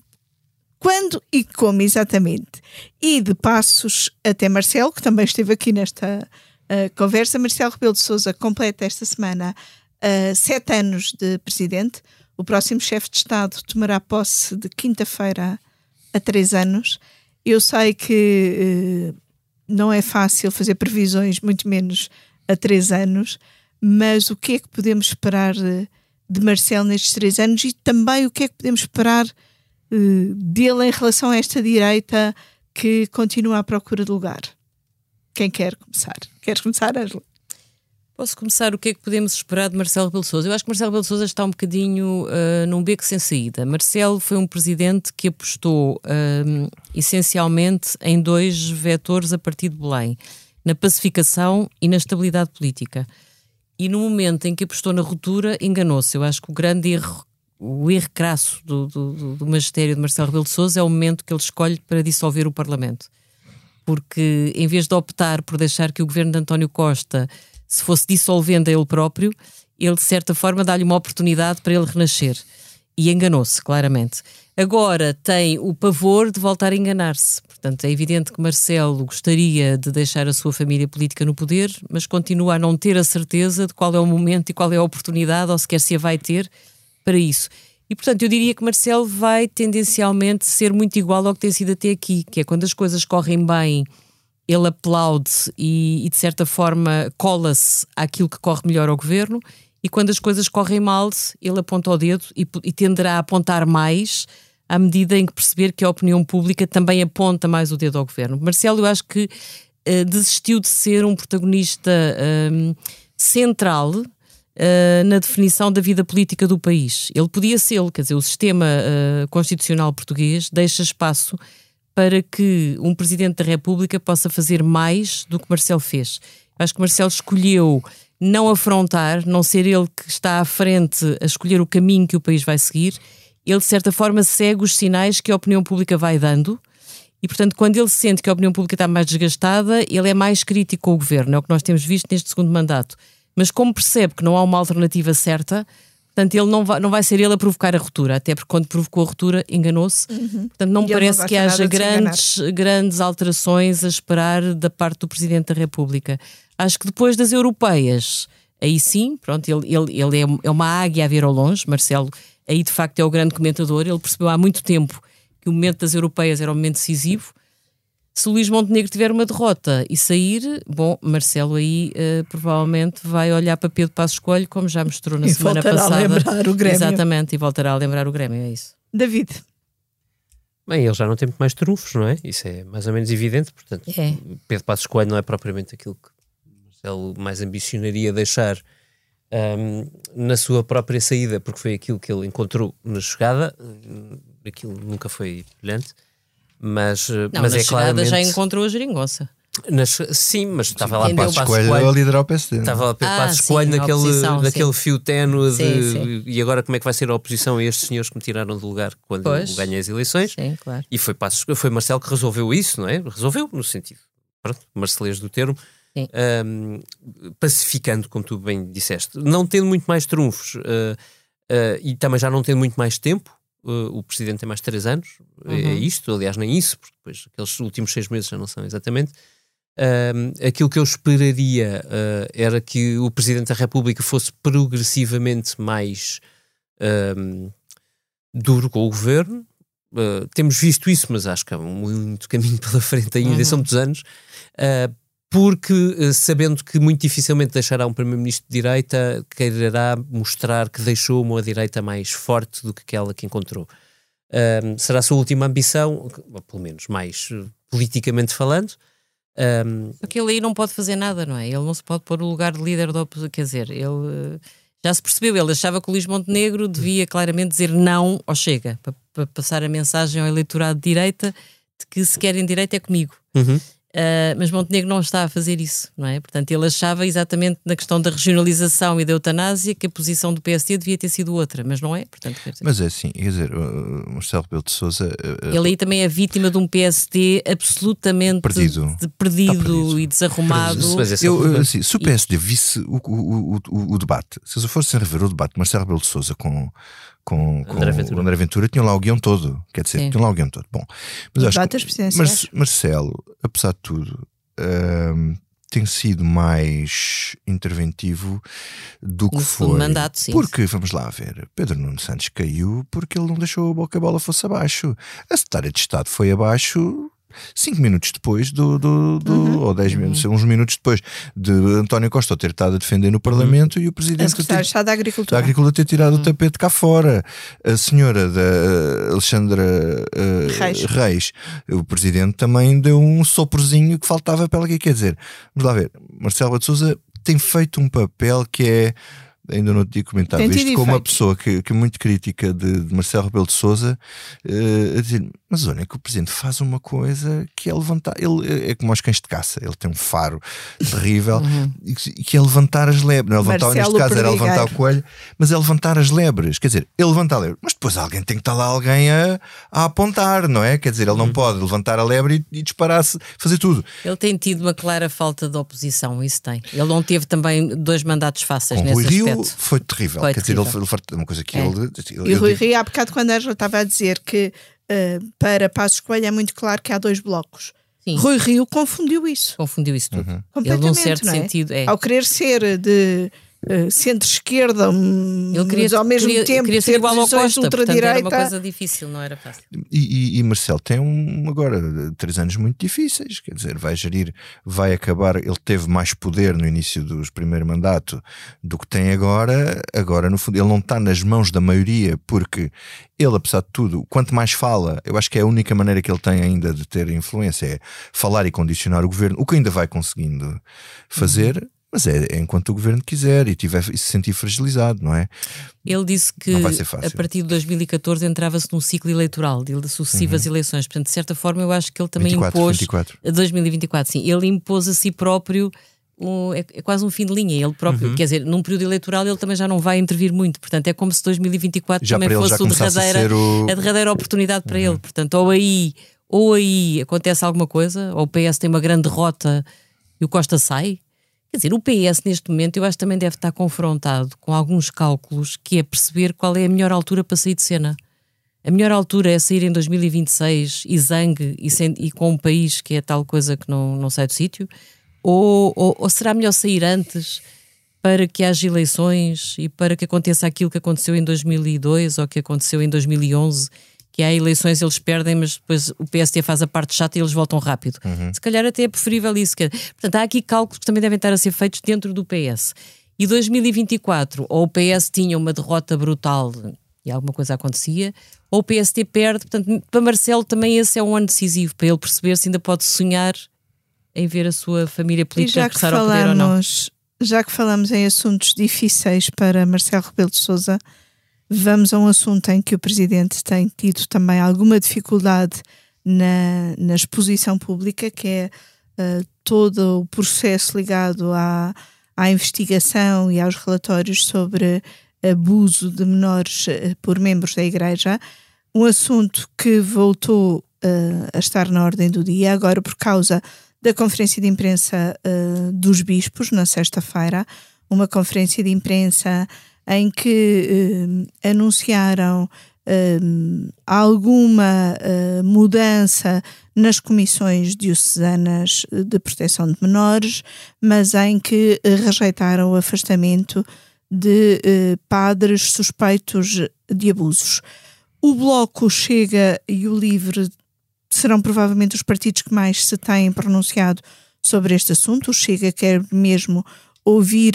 quando e como exatamente. E de passos até Marcelo, que também esteve aqui nesta uh, conversa, Marcelo Rebelo de Sousa completa esta semana uh, sete anos de presidente. O próximo chefe de Estado tomará posse de quinta-feira há três anos. Eu sei que uh, não é fácil fazer previsões, muito menos há três anos, mas o que é que podemos esperar de, de Marcelo nestes três anos e também o que é que podemos esperar uh, dele em relação a esta direita que continua à procura de lugar? Quem quer começar? Queres começar, Angela? Posso começar o que é que podemos esperar de Marcelo Rebelo Sousa? Eu acho que Marcelo Rebelo Sousa está um bocadinho uh, num beco sem saída. Marcelo foi um presidente que apostou uh, essencialmente em dois vetores a partir de Belém, na pacificação e na estabilidade política. E no momento em que apostou na ruptura, enganou-se. Eu acho que o grande erro, o erro crasso do, do, do magistério de Marcelo Rebelo Sousa é o momento que ele escolhe para dissolver o Parlamento. Porque em vez de optar por deixar que o governo de António Costa se fosse dissolvendo a ele próprio, ele de certa forma dá-lhe uma oportunidade para ele renascer. E enganou-se, claramente. Agora tem o pavor de voltar a enganar-se. Portanto, é evidente que Marcelo gostaria de deixar a sua família política no poder, mas continua a não ter a certeza de qual é o momento e qual é a oportunidade, ou sequer se a vai ter, para isso. E, portanto, eu diria que Marcelo vai tendencialmente ser muito igual ao que tem sido até aqui, que é quando as coisas correm bem ele aplaude e, e de certa forma cola-se àquilo que corre melhor ao governo, e quando as coisas correm mal, ele aponta o dedo e, e tenderá a apontar mais à medida em que perceber que a opinião pública também aponta mais o dedo ao governo. Marcelo, eu acho que uh, desistiu de ser um protagonista uh, central uh, na definição da vida política do país. Ele podia ser, quer dizer, o sistema eh, constitucional português deixa espaço para que um Presidente da República possa fazer mais do que Marcelo fez. Acho que Marcelo escolheu não afrontar, não ser ele que está à frente a escolher o caminho que o país vai seguir. Ele, de certa forma, segue os sinais que a opinião pública vai dando. E, portanto, quando ele sente que a opinião pública está mais desgastada, ele é mais crítico com o governo. É o que nós temos visto neste segundo mandato. Mas, como percebe que não há uma alternativa certa, Portanto, ele não vai, não vai ser ele a provocar a ruptura, até porque quando provocou a ruptura enganou-se. Uhum. Portanto, não me parece não que haja grandes, grandes alterações a esperar da parte do Presidente da República. Acho que depois das europeias, aí sim, pronto, ele, ele, ele é, é uma águia a ver ao longe. Marcelo, aí de facto é o grande comentador. Ele percebeu há muito tempo que o momento das europeias era um momento decisivo. Se o Luís Montenegro tiver uma derrota e sair, bom, Marcelo aí uh, provavelmente vai olhar para Pedro Passos Coelho, como já mostrou na e semana voltará passada. a lembrar o Grêmio. Exatamente, e voltará a lembrar o Grêmio, é isso. David. Bem, ele já não tem muito mais trunfos, não é? Isso é mais ou menos evidente, portanto, é. Pedro Passos Coelho não é propriamente aquilo que Marcelo mais ambicionaria deixar um, na sua própria saída, porque foi aquilo que ele encontrou na chegada, aquilo nunca foi brilhante, mas, não, mas na é claramente... já encontrou a geringonça. Nas, sim, mas estava lá Passos Coelho, Coelho a liderar o PSD. Estava lá Pedro ah, Passos Coelho naquele, naquele fio ténue de, e agora como é que vai ser a oposição a estes senhores que me tiraram do lugar quando pois. ganhei as eleições? Sim, claro. E foi, Passos, foi Marcelo que resolveu isso, não é? Resolveu no sentido, pronto, marcelês do termo, um, pacificando, como tu bem disseste, não tendo muito mais trunfos uh, uh, e também já não tendo muito mais tempo. Uh, o presidente tem mais três anos, é uhum. é isto, aliás, nem isso, porque depois aqueles últimos seis meses já não são exatamente. Uh, aquilo que eu esperaria uh, era que o Presidente da República fosse progressivamente mais duro com o governo. Ah, temos visto isso, mas acho que há muito caminho pela frente ainda, uhum. são muitos anos. Porque, sabendo que muito dificilmente deixará um Primeiro-Ministro de direita, quererá mostrar que deixou uma direita mais forte do que aquela que encontrou. será a sua última ambição, pelo menos mais politicamente falando, um... Porque ele aí não pode fazer nada, não é? Ele não se pode pôr no lugar de líder da oposição. Quer dizer, ele eh, já se percebeu, ele achava que o Luís Montenegro devia claramente dizer não ao Chega, para, para passar a mensagem ao eleitorado de direita de que se querem direita é comigo. Uhum. Uh, mas Montenegro não está a fazer isso, não é? Portanto, ele achava exatamente na questão da regionalização e da eutanásia que a posição do PSD devia ter sido outra, mas não é. Portanto, dizer... Mas é assim, quer dizer, o Marcelo Rebelo de Sousa. Uh, ele aí também é vítima de um PSD absolutamente perdido, de, perdido, perdido, e desarrumado. É eu, assim, se o PSD visse o, o, o, o, debate, se eu fosse rever o debate de Marcelo Rebelo de Sousa com com, com André Ventura. o André Ventura, tinham lá o guião todo. Quer dizer, Sim. tinham lá o guião todo. Bom, mas acho que Mar Marcelo, apesar de tudo, uh, tem sido mais interventivo do que no foi. Mandato, sim, porque, vamos lá ver, Pedro Nuno Santos caiu porque ele não deixou que a bola fosse abaixo. A secretária de Estado foi abaixo cinco minutos depois do, do, do uhum. ou dez minutos, uns minutos depois de António Costa ter estado a defender no Parlamento uhum. e o Presidente ter, da Agricultura. da Agricultura ter tirado uhum. o tapete cá fora. A senhora da Alexandra uh, Reis. Reis. o Presidente também deu um soprozinho que faltava para ela. Quer dizer, vamos lá ver, Marcelo de Souza tem feito um papel que é ainda não tinha comentado isto, com uma pessoa que, que é muito crítica de, de Marcelo Rebelo de Souza, uh, a dizer, mas olha que o Presidente faz uma coisa que é levantar, ele é como os cães de caça, ele tem um faro terrível uhum. e, que é levantar as lebres, não é levantar, neste caso era levantar o coelho, mas é levantar as lebres, quer dizer, ele levanta a lebre, mas depois alguém tem que estar lá alguém a, a apontar, não é? Quer dizer, ele não uhum. pode levantar a lebre e, e disparar-se, fazer tudo. Ele tem tido uma clara falta de oposição, isso tem. Ele não teve também dois mandatos fáceis com nesse Rui aspecto. Rio foi terrível. Foi Quer terrível. dizer, ele, ele, uma coisa que é. ele, ele. E Rui Rio, há bocado, quando a Angela estava a dizer que uh, para Passos Coelho é muito claro que há dois blocos. Sim. Rui Rio confundiu isso. Confundiu isso tudo. Uhum. Ele, num certo é? sentido, é. Ao querer ser de uh, centro-esquerda, um, ele queria, mas ao mesmo queria, tempo queria ser igual ao Costa, ultradireita. Era uma coisa difícil, não era fácil. E, e, e, Marcelo tem um, agora três anos muito difíceis, quer dizer, vai gerir, vai acabar. Ele teve mais poder no início dos primeiro mandato do que tem agora. Agora, no fundo, ele não está nas mãos da maioria, porque ele, apesar de tudo, quanto mais fala, eu acho que é a única maneira que ele tem ainda de ter influência é falar e condicionar o governo, o que ainda vai conseguindo fazer. Uhum mas é, é, enquanto o governo quiser e, tiver, e se sentir fragilizado, não é? Ele disse que a partir de 2014 entrava-se num ciclo eleitoral de sucessivas uhum. eleições. Portanto, de certa forma, eu acho que ele também 24, impôs. 24. 2024, sim. Ele impôs a si próprio. Um, é, é, quase um fim de linha, ele próprio, uhum. quer dizer, num período eleitoral ele também já não vai intervir muito, portanto é como se 2024 já também fosse derradeira, a, o... a derradeira oportunidade para uhum. ele, portanto, ou aí, ou aí acontece alguma coisa, ou o PS tem uma grande derrota e o Costa sai, Quer dizer, o PS neste momento eu acho que também deve estar confrontado com alguns cálculos que é perceber qual é a melhor altura para sair de cena. A melhor altura é sair em 2026 e zangue e, sem, e com um país que é tal coisa que não, não sai do sítio? Ou, ou, ou, será melhor sair antes para que haja eleições e para que aconteça aquilo que aconteceu em 2002 ou que aconteceu em 2011 que há eleições eles perdem, mas depois o PSD faz a parte chata e eles voltam rápido. Uhum. Se calhar até é preferível isso. Portanto, há aqui cálculos que também devem estar a ser feitos dentro do PS. E 2024, ou o PS tinha uma derrota brutal e alguma coisa acontecia, ou o PSD perde. Portanto, para Marcelo também esse é um ano decisivo, para ele perceber se ainda pode sonhar em ver a sua família política regressar ao poder ou não. Já que falamos em assuntos difíceis para Marcelo Rebelo de Sousa, vamos a um assunto em que o Presidente tem tido também alguma dificuldade na, na exposição pública, que é uh, todo o processo ligado à, à investigação e aos relatórios sobre abuso de menores uh, por membros da Igreja. Um assunto que voltou uh, a estar na ordem do dia, agora por causa da conferência de imprensa uh, dos bispos na sexta-feira, uma conferência de imprensa em que uh, anunciaram uh, alguma mudança nas comissões diocesanas de proteção de menores, mas em que rejeitaram o afastamento de padres suspeitos de abusos. O Bloco chega e o Livre serão provavelmente os partidos que mais se têm pronunciado sobre este assunto. O Chega quer mesmo ouvir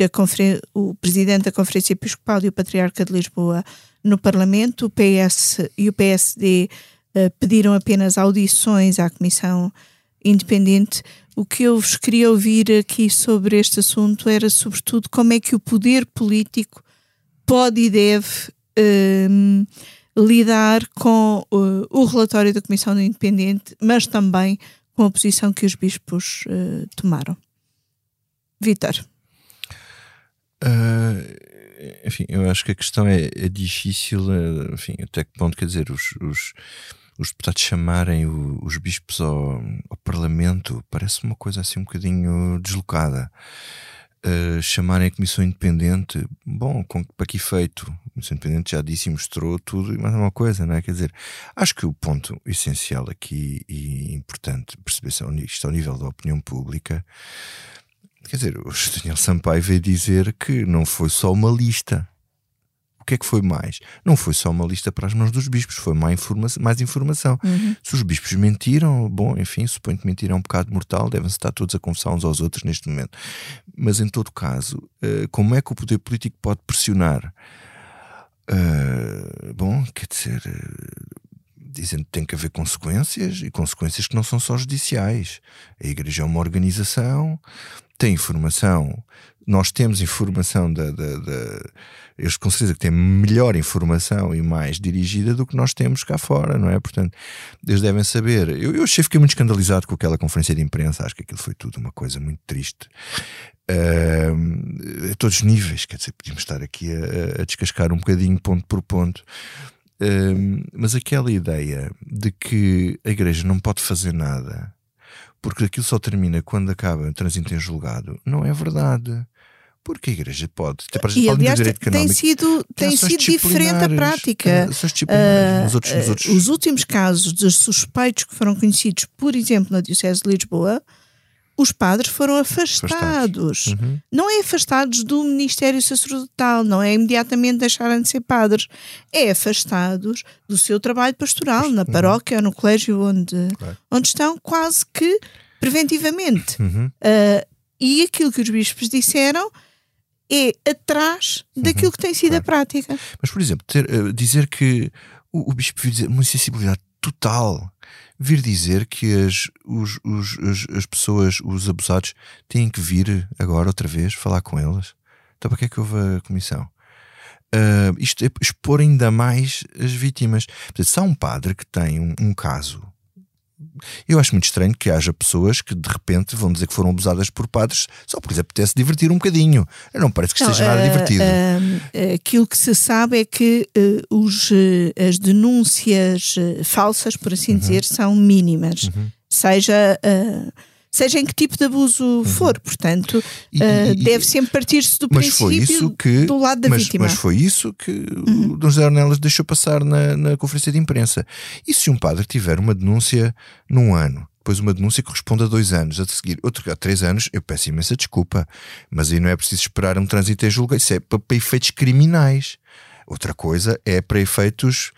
o presidente da Conferência Episcopal e o Patriarca de Lisboa no Parlamento. O PS e o PSD uh, eh, pediram apenas audições à Comissão Independente. O que eu vos queria ouvir aqui sobre este assunto era, sobretudo, como é que o poder político pode e deve. Uh, lidar com uh, o relatório da Comissão Independente, mas também com a posição que os bispos uh, tomaram. Vítor. Uh, enfim, eu acho que a questão é, é difícil, uh, enfim, até que ponto, quer dizer, os, os, os deputados chamarem o, os bispos ao, ao Parlamento parece uma coisa assim um bocadinho deslocada uh, chamarem a Comissão Independente, bom, com, para que efeito? A Comissão Independente já disse e mostrou tudo e mais uma coisa, não é? Quer dizer, acho que o ponto essencial aqui e importante perceber-se isto ao nível da opinião pública, quer dizer, o Daniel Sampaio veio dizer que não foi só uma lista o que é que foi mais? Não foi só uma lista para as mãos dos bispos, foi mais informação. Mais informação. Uhum. Se os bispos mentiram, bom, enfim, suponho que mentir é um pecado mortal, devem-se estar todos a confessar uns aos outros neste momento. Mas em todo caso, uh, como é que o poder político pode pressionar? Uh, bom, quer dizer, uh, dizendo que tem que haver consequências e consequências que não são só judiciais. A Igreja é uma organização, tem informação nós temos informação da, da, da eles com certeza que têm melhor informação e mais dirigida do que nós temos cá fora, não é? Portanto, eles devem saber. Eu, eu achei, fiquei muito escandalizado com aquela conferência de imprensa, acho que aquilo foi tudo uma coisa muito triste. Uh, a todos os níveis, quer dizer, podíamos estar aqui a, a descascar um bocadinho ponto por ponto. Uh, mas aquela ideia de que a igreja não pode fazer nada porque aquilo só termina quando acaba o trânsito em julgado, não é verdade. Porque a Igreja pode. E aliás, tem sido, tem sido diferente a prática. Uh, nos outros, nos outros... Os últimos casos de suspeitos que foram conhecidos, por exemplo, na Diocese de Lisboa, os padres foram afastados. afastados. Uhum. Não é afastados do ministério sacerdotal, não é imediatamente deixarem de ser padres. É afastados do seu trabalho pastoral, na uhum. paróquia ou no colégio onde, claro. onde estão, quase que preventivamente. Uhum. Uh, e aquilo que os bispos disseram é atrás daquilo que tem sido claro. a prática. Mas, por exemplo, ter, uh, dizer que o, o bispo viu dizer uma sensibilidade total vir dizer que as, os, os, as, as pessoas, os abusados, têm que vir agora outra vez falar com eles. Então, para que é que houve a comissão? Uh, isto é expor ainda mais as vítimas. Portanto, se há um padre que tem um, um caso eu acho muito estranho que haja pessoas que de repente vão dizer que foram abusadas por padres só porque lhes apetece divertir um bocadinho. Não parece que esteja nada uh, divertido. Uh, aquilo que se sabe é que uh, os, as denúncias falsas, por assim uhum. dizer, são mínimas. Uhum. Seja seja em que tipo de abuso uhum. for. Portanto, e, uh, e, deve sempre partir-se do princípio que, do lado da mas, vítima. Mas foi isso que uhum. o Dom José Ornelas deixou passar na, na conferência de imprensa. E se um padre tiver uma denúncia num ano, depois uma denúncia corresponde a dois anos, a seguir outro a três anos, eu peço imensa desculpa, mas aí não é preciso esperar um trânsito em julgamento, isso é para, para efeitos criminais. Outra coisa é para efeitos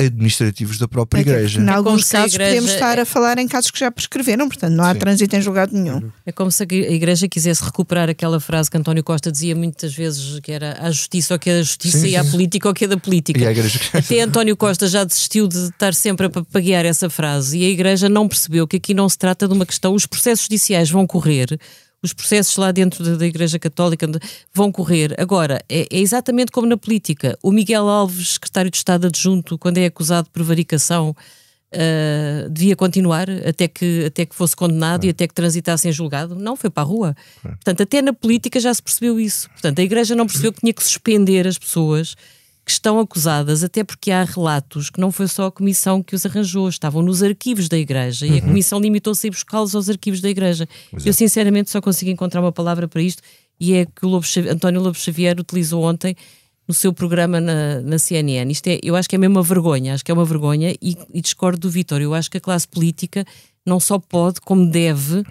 administrativos da própria Até Igreja. Em é alguns casos igreja... podemos estar a falar em casos que já prescreveram, portanto não há Sim. trânsito em julgado nenhum. É como se a Igreja quisesse recuperar aquela frase que António Costa dizia muitas vezes que era a justiça ou que é da justiça sim, e a política ou que é da política. Igreja... Até António Costa já desistiu de estar sempre a papaguear essa frase e a Igreja não percebeu que aqui não se trata de uma questão, os processos judiciais vão correr, os processos lá dentro da, da Igreja Católica vão correr. Agora, é, é, exatamente como na política. O Miguel Alves, secretário de Estado adjunto, quando é acusado de prevaricação, uh, devia continuar até que, até que fosse condenado é. e até que transitasse em julgado? Não, foi para a rua. É. Portanto, até na política já se percebeu isso. Portanto, a Igreja não percebeu que tinha que suspender as pessoas que estão acusadas, até porque há relatos que não foi só a comissão que os arranjou, estavam nos arquivos da Igreja uhum. e a uhum. comissão limitou-se a ir buscá-los aos arquivos da Igreja. Eu, sinceramente, só consigo encontrar uma palavra para isto e é que o Lobo António Lobo Xavier utilizou ontem no seu programa na, na CNN. Isto é, eu acho que é mesmo uma vergonha, acho que é uma vergonha e, e discordo do Vitor. Eu acho que a classe política não só pode, como deve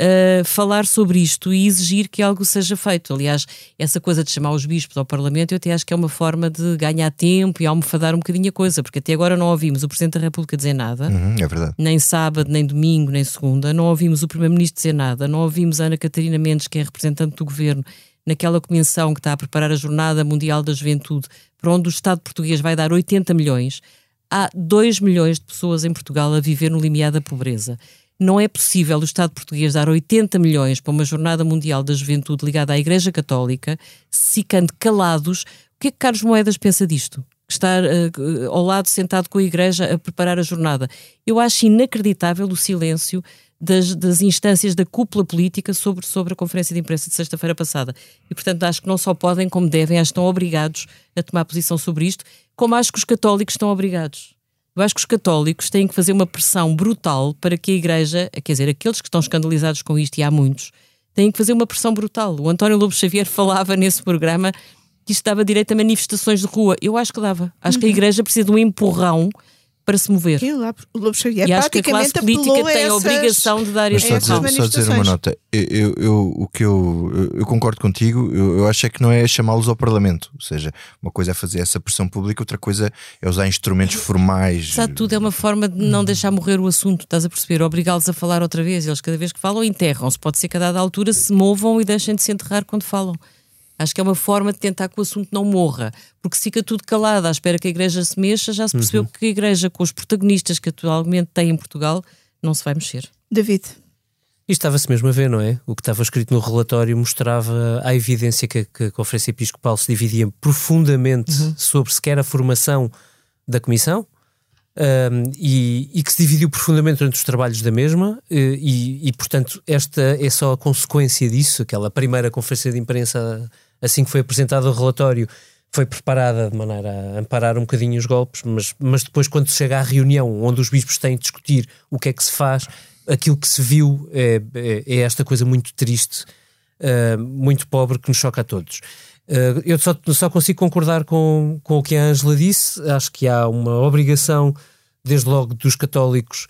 uh, falar sobre isto e exigir que algo seja feito. Aliás, essa coisa de chamar os bispos ao Parlamento, eu até acho que é uma forma de ganhar tempo e almofadar um bocadinho a coisa, porque até agora não ouvimos o Presidente da República dizer nada, uhum, é verdade. nem sábado, nem domingo, nem segunda, não ouvimos o Primeiro-Ministro dizer nada, não ouvimos a Ana Catarina Mendes, que é representante do Governo, naquela comissão que está a preparar a Jornada Mundial da Juventude, para onde o Estado português vai dar 80 milhões. Há 2 milhões de pessoas em Portugal a viver no limiar da pobreza. Não é possível o Estado português dar 80 milhões para uma Jornada Mundial da Juventude ligada à Igreja Católica, ficando calados. O que é que Carlos Moedas pensa disto? Estar uh, ao lado, sentado com a Igreja, a preparar a jornada. Eu acho inacreditável o silêncio das, das, instâncias da cúpula política sobre, sobre a conferência de imprensa de sexta-feira passada. E, portanto, acho que não só podem, como devem, acho que estão obrigados a tomar posição sobre isto, como acho que os católicos estão obrigados. Eu acho que os católicos têm que fazer uma pressão brutal para que a Igreja, quer dizer, aqueles que estão escandalizados com isto, e há muitos, têm que fazer uma pressão brutal. O António Lobo Xavier falava nesse programa que isto dava direito a manifestações de rua. Eu acho que dava. Acho uhum. que a uhum. Igreja precisa de um empurrão para se mover. E o Lobo Xavier e acho que a classe política tem essas, a obrigação de dar esse só só dizer uma nota. Eu, eu, o que eu, eu concordo contigo, eu, eu acho é que não é chamá-los ao Parlamento. Ou seja, uma coisa é fazer essa pressão pública, outra coisa é usar instrumentos formais. Sabe, tudo é uma forma de não deixar morrer o assunto, estás a perceber? Obrigá-los a falar outra vez. Eles, cada vez que falam, enterram-se. Pode ser que a dada altura se movam e deixem de se enterrar quando falam. Acho que é uma forma de tentar que o assunto não morra, porque se fica tudo calado à espera que a Igreja se mexa, já se percebeu uhum. que a Igreja, com os protagonistas que atualmente tem em Portugal, não se vai mexer. David. E estava-se mesmo a ver, não é? O que estava escrito no relatório mostrava a evidência que, que a Conferência Episcopal se dividia profundamente uhum. sobre sequer a formação da Comissão, um, e, e, que se dividiu profundamente durante os trabalhos da mesma, e, e, portanto, esta é só a consequência disso. Aquela primeira conferência de imprensa assim que foi apresentado o relatório, foi preparada de maneira a amparar um bocadinho os golpes, mas, mas depois, quando chega à reunião onde os bispos têm de discutir o que é que se faz, aquilo que se viu é, é, é esta coisa muito triste, uh, muito pobre, que nos choca a todos. Uh, eu só, só consigo concordar com, com o que a Ângela disse. Acho que há uma obrigação, desde logo, dos católicos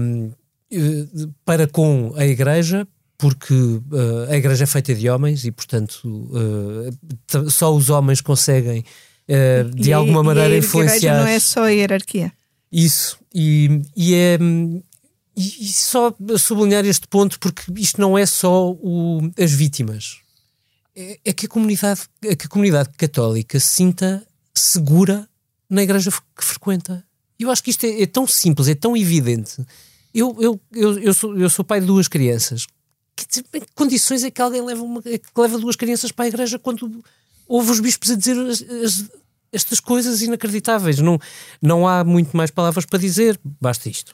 um, uh, para com a Igreja, porque uh, a igreja é feita de homens e, portanto, uh, só os homens conseguem, uh, de e, alguma maneira, e a influenciar. não é só a hierarquia. Isso, e, e é. E, e só sublinhar este ponto, porque isto não é só o, as vítimas. É, é que, a comunidade, é que a comunidade católica se sinta segura na igreja que frequenta. Eu acho que isto é, é tão simples, é tão evidente. Eu, eu, eu, eu, sou, eu sou pai de duas crianças que, que condições é que alguém leva, uma, é que leva duas crianças para a igreja quando ouve os bispos a dizer as, as, estas coisas inacreditáveis? Não, não há muito mais palavras para dizer, basta isto.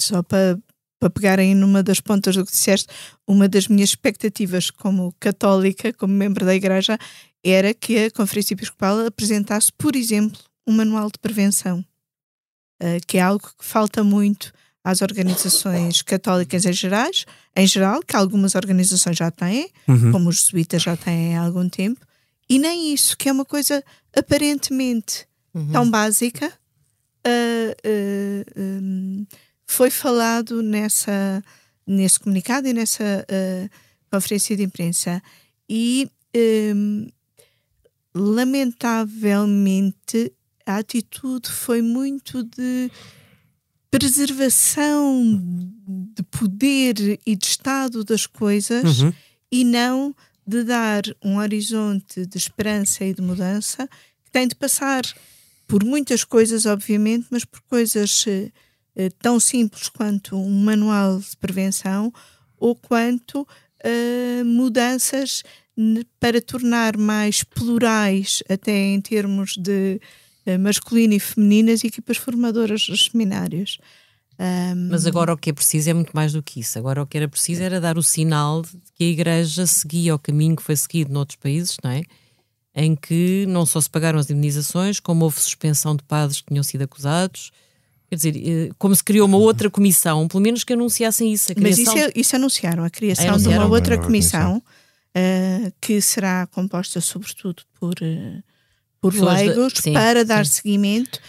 Só para, para pegarem numa das pontas do que disseste, uma das minhas expectativas como católica, como membro da igreja, era que a Conferência Episcopal apresentasse, por exemplo, um manual de prevenção, uh, que é algo que falta muito às organizações católicas em, gerais, em geral, que algumas organizações já têm, uhum. como os jesuítas já têm há algum tempo, e nem isso, que é uma coisa aparentemente uhum. tão básica, uh, uh, um, foi falado nessa, nesse comunicado e nessa uh, conferência de imprensa. E um, lamentavelmente a atitude foi muito de preservação de poder e de estado das coisas uhum. e não de dar um horizonte de esperança e de mudança que tem de passar por muitas coisas, obviamente, mas por coisas eh, eh tão simples quanto um manual de prevenção ou quanto eh, mudanças para tornar mais plurais, até em termos de uh, masculino e feminino, as equipas formadoras dos seminários. Um... Mas agora o que é preciso é muito mais do que isso. Agora o que era preciso era dar o sinal de que a Igreja seguia o caminho que foi seguido noutros países, não é? Em que não só se pagaram as indenizações, como houve suspensão de padres que tinham sido acusados. Quer dizer, eh, como se criou uma outra comissão, pelo menos que anunciassem isso. Mas isso, é, isso anunciaram, a criação é, anunciaram? de uma outra comissão uh, que será composta sobretudo por, uh, por leigos de... para dar sim. seguimento.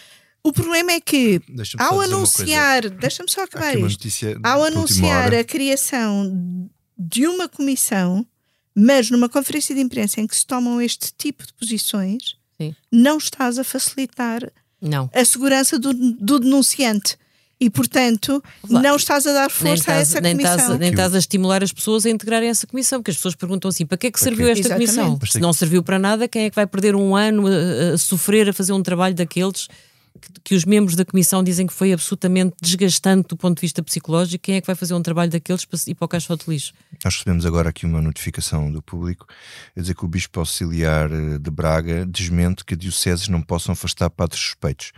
O problema é que ao anunciar, deixa-me só acabar isto, ao anunciar a criação de uma comissão, mas numa conferência de imprensa em que se tomam este tipo de posições, sim. não estás a facilitar não. a segurança do, do denunciante e, portanto, não estás a dar força estás, a essa nem comissão. Estás, nem estás a estimular as pessoas a integrarem essa comissão, porque as pessoas perguntam assim: para que é que serviu esta Exatamente. comissão? Se não serviu para nada, quem é que vai perder um ano a, a sofrer a fazer um trabalho daqueles que, que, os membros da comissão dizem que foi absolutamente desgastante do ponto de vista psicológico, quem é que vai fazer um trabalho daqueles para ir para o caixote de lixo? Nós recebemos agora aqui uma notificação do público a dizer que o Bispo Auxiliar eh, de Braga desmente que dioceses não possam afastar padres suspeitos.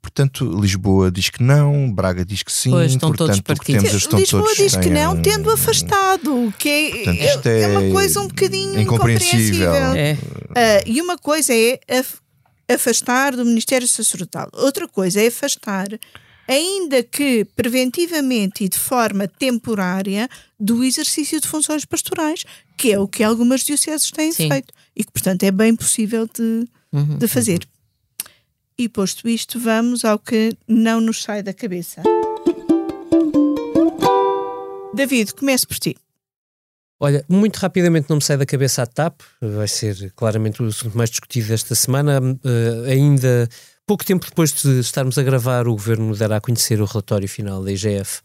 Portanto, Lisboa diz que não, Braga diz que sim, pois, estão portanto, todos partidos. temos, estão Lisboa todos diz que não, tendo afastado, que é, portanto, é, é, uma coisa um bocadinho incompreensível. É. Uh, e uma coisa é afastar do Ministério Sacerdotal. Outra coisa é afastar, ainda que preventivamente e de forma temporária, do exercício de funções pastorais, que é o que algumas dioceses têm Sim. feito e que, portanto, é bem possível de, uhum. de fazer. E posto isto, vamos ao que não nos sai da cabeça. David, comece por ti. Olha, muito rapidamente não me sai da cabeça a TAP, vai ser claramente o assunto mais discutido esta semana. Uh, ainda pouco tempo depois de estarmos a gravar, o Governo dará a conhecer o relatório final da IGF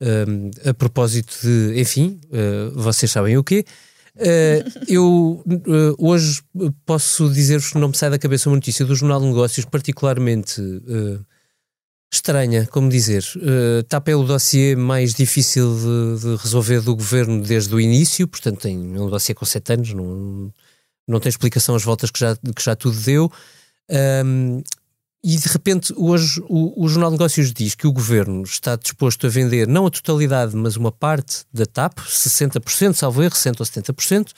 um, eh, a propósito de, enfim, uh, vocês sabem o quê. Uh, eu hoje posso dizer-vos que não me sai da cabeça uma notícia do Jornal de Negócios, particularmente estranha, como dizer. Uh, TAP é o dossiê mais difícil de, de, resolver do governo desde o início, portanto, tem um dossiê com sete anos, não, não tem explicação as voltas que já, que já tudo deu. Um, e de repente, hoje, o, o, Jornal de Negócios diz que o governo está disposto a vender não a totalidade, mas uma parte da TAP, 60%, salvo erro, 60% ou 70%,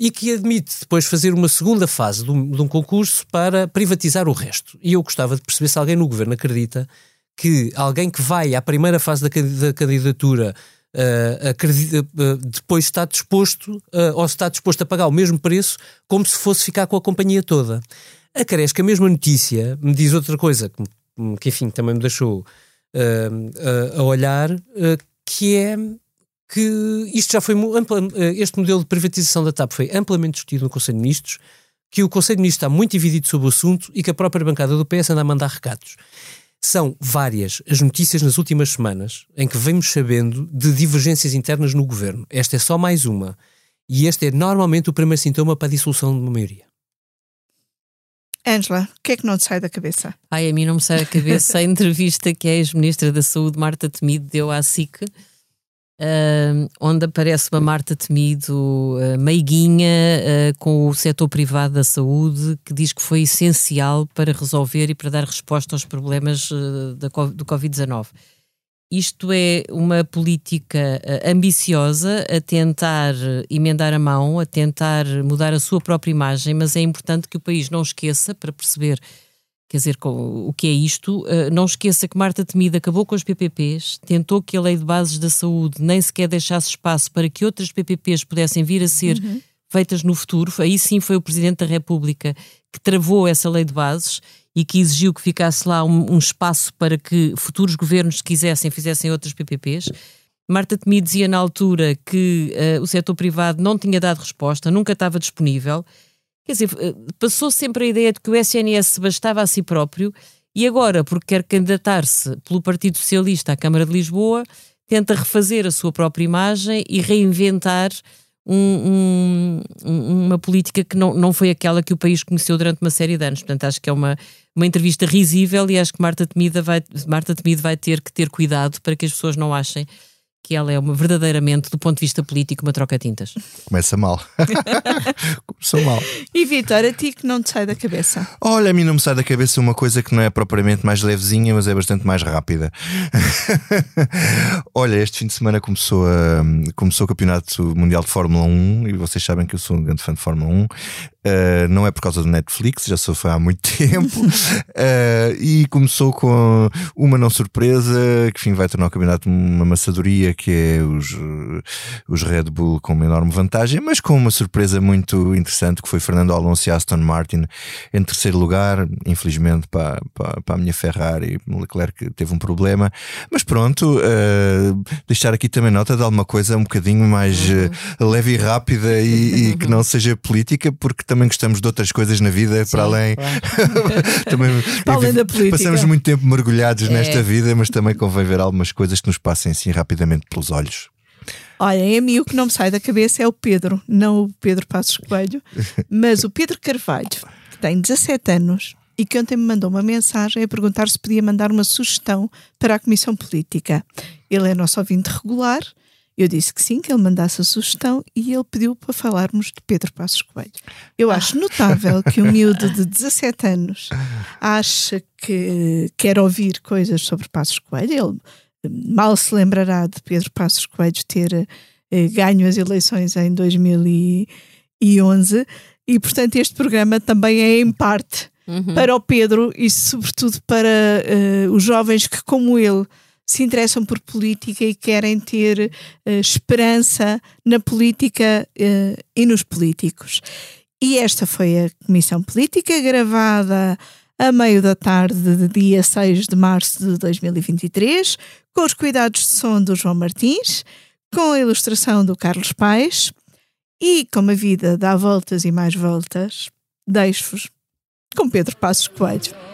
e que admite depois fazer uma segunda fase de um, de um concurso para privatizar o resto. E eu gostava de perceber se alguém no governo acredita que alguém que vai à primeira fase da, da candidatura uh, acredita, uh, depois está disposto, uh, ou está disposto a pagar o mesmo preço, como se fosse ficar com a companhia toda. A Caresca, a mesma notícia, me diz outra coisa, que, que enfim, também me deixou a olhar, que é que isto já foi ampla, este modelo de privatização da TAP foi amplamente discutido no Conselho de Ministros, que o Conselho de Ministros está muito dividido sobre o assunto e que a própria bancada do PS anda a mandar recados. São várias as notícias nas últimas semanas em que vemos sabendo de divergências internas no governo. Esta é só mais uma. E este é normalmente o primeiro sintoma para a dissolução de uma maioria. Angela, o que é que não te sai da cabeça? Ai, a mim não me sai da cabeça a entrevista que a ex-ministra da Saúde, Marta Temido, deu à SIC uh, onde aparece uma Marta Temido, uh, meiguinha, uh, com o setor privado da saúde, que diz que foi essencial para resolver e para dar resposta aos problemas da, do Covid-19. Isto é uma política ambiciosa a tentar emendar a mão, a tentar mudar a sua própria imagem, mas é importante que o país não esqueça, para perceber Quer dizer, o que é isto? Uh, não esqueça que Marta Temida acabou com os PPPs, tentou que a Lei de Bases da Saúde nem sequer deixasse espaço para que outras PPPs pudessem vir a ser uhum. feitas no futuro. Aí sim foi o Presidente da República que travou essa Lei de Bases e que exigiu que ficasse lá um, um espaço para que futuros governos, se quisessem, fizessem outras PPPs. Marta Temido dizia na altura que uh, o setor privado não tinha dado resposta, nunca estava disponível Quer dizer, eh, passou sempre a ideia de que o SNS bastava a si próprio e agora, porque quer candidatar-se pelo Partido Socialista à Câmara de Lisboa, tenta refazer a sua própria imagem e reinventar um, um, uma política que não, não foi aquela que o país conheceu durante uma série de anos. Portanto, acho que é uma, uma entrevista risível e acho que Marta Temido vai, Marta Temido vai ter que ter cuidado para que as pessoas não achem que ela é uma verdadeiramente, do ponto de vista político, uma troca-tintas. Começa mal. Começou mal. E Vitor, a ti que não te sai da cabeça? Olha, a mim não me sai da cabeça uma coisa que não é propriamente mais levezinha, mas é bastante mais rápida. Olha, este fim de semana começou, a, começou o Campeonato Mundial de Fórmula 1 e vocês sabem que eu sou um grande fã de Fórmula 1. Uh, não é por causa do Netflix, já sou fã há muito tempo. uh, e começou com uma não surpresa, que enfim, vai tornar o campeonato uma maçadoria, que é os, os Red Bull com uma enorme vantagem, mas com uma surpresa muito interessante, que foi Fernando Alonso e Aston Martin em terceiro lugar. Infelizmente, para, para, para a minha Ferrari, Leclerc teve um problema. Mas pronto, uh, deixar aqui também nota de alguma coisa um bocadinho mais leve e rápida e, e que não seja política, porque também gostamos de outras coisas na vida, Sim, para além. Também, para além da política. Passamos muito tempo mergulhados é. nesta vida, mas também convém ver algumas coisas que nos passem assim rapidamente pelos olhos. Olha, a mim o que não me sai da cabeça é o Pedro, não o Pedro Passos Coelho, mas o Pedro Carvalho, que tem 17 anos e que ontem me mandou uma mensagem a perguntar se podia mandar uma sugestão para a Comissão Política. Ele é nosso ouvinte regular eu disse que sim, que ele mandasse a sugestão e ele pediu para falarmos de Pedro Passos Coelho. Eu ah. acho notável que um miúdo de 17 anos acha que quer ouvir coisas sobre Passos Coelho. Ele mal se lembrará de Pedro Passos Coelho ter eh, ganho as eleições em 2011 e, portanto, este programa também é em parte uhum. para o Pedro e, sobretudo, para uh, os jovens que, como ele, se interessam por política e querem ter uh, esperança na política uh, e nos políticos. E esta foi a Comissão Política, gravada a meio da tarde de dia 6 de março de 2023, com os cuidados de som do João Martins, com a ilustração do Carlos Paes e como a vida dá voltas e mais voltas, deixo-vos com Pedro Passos Coelho.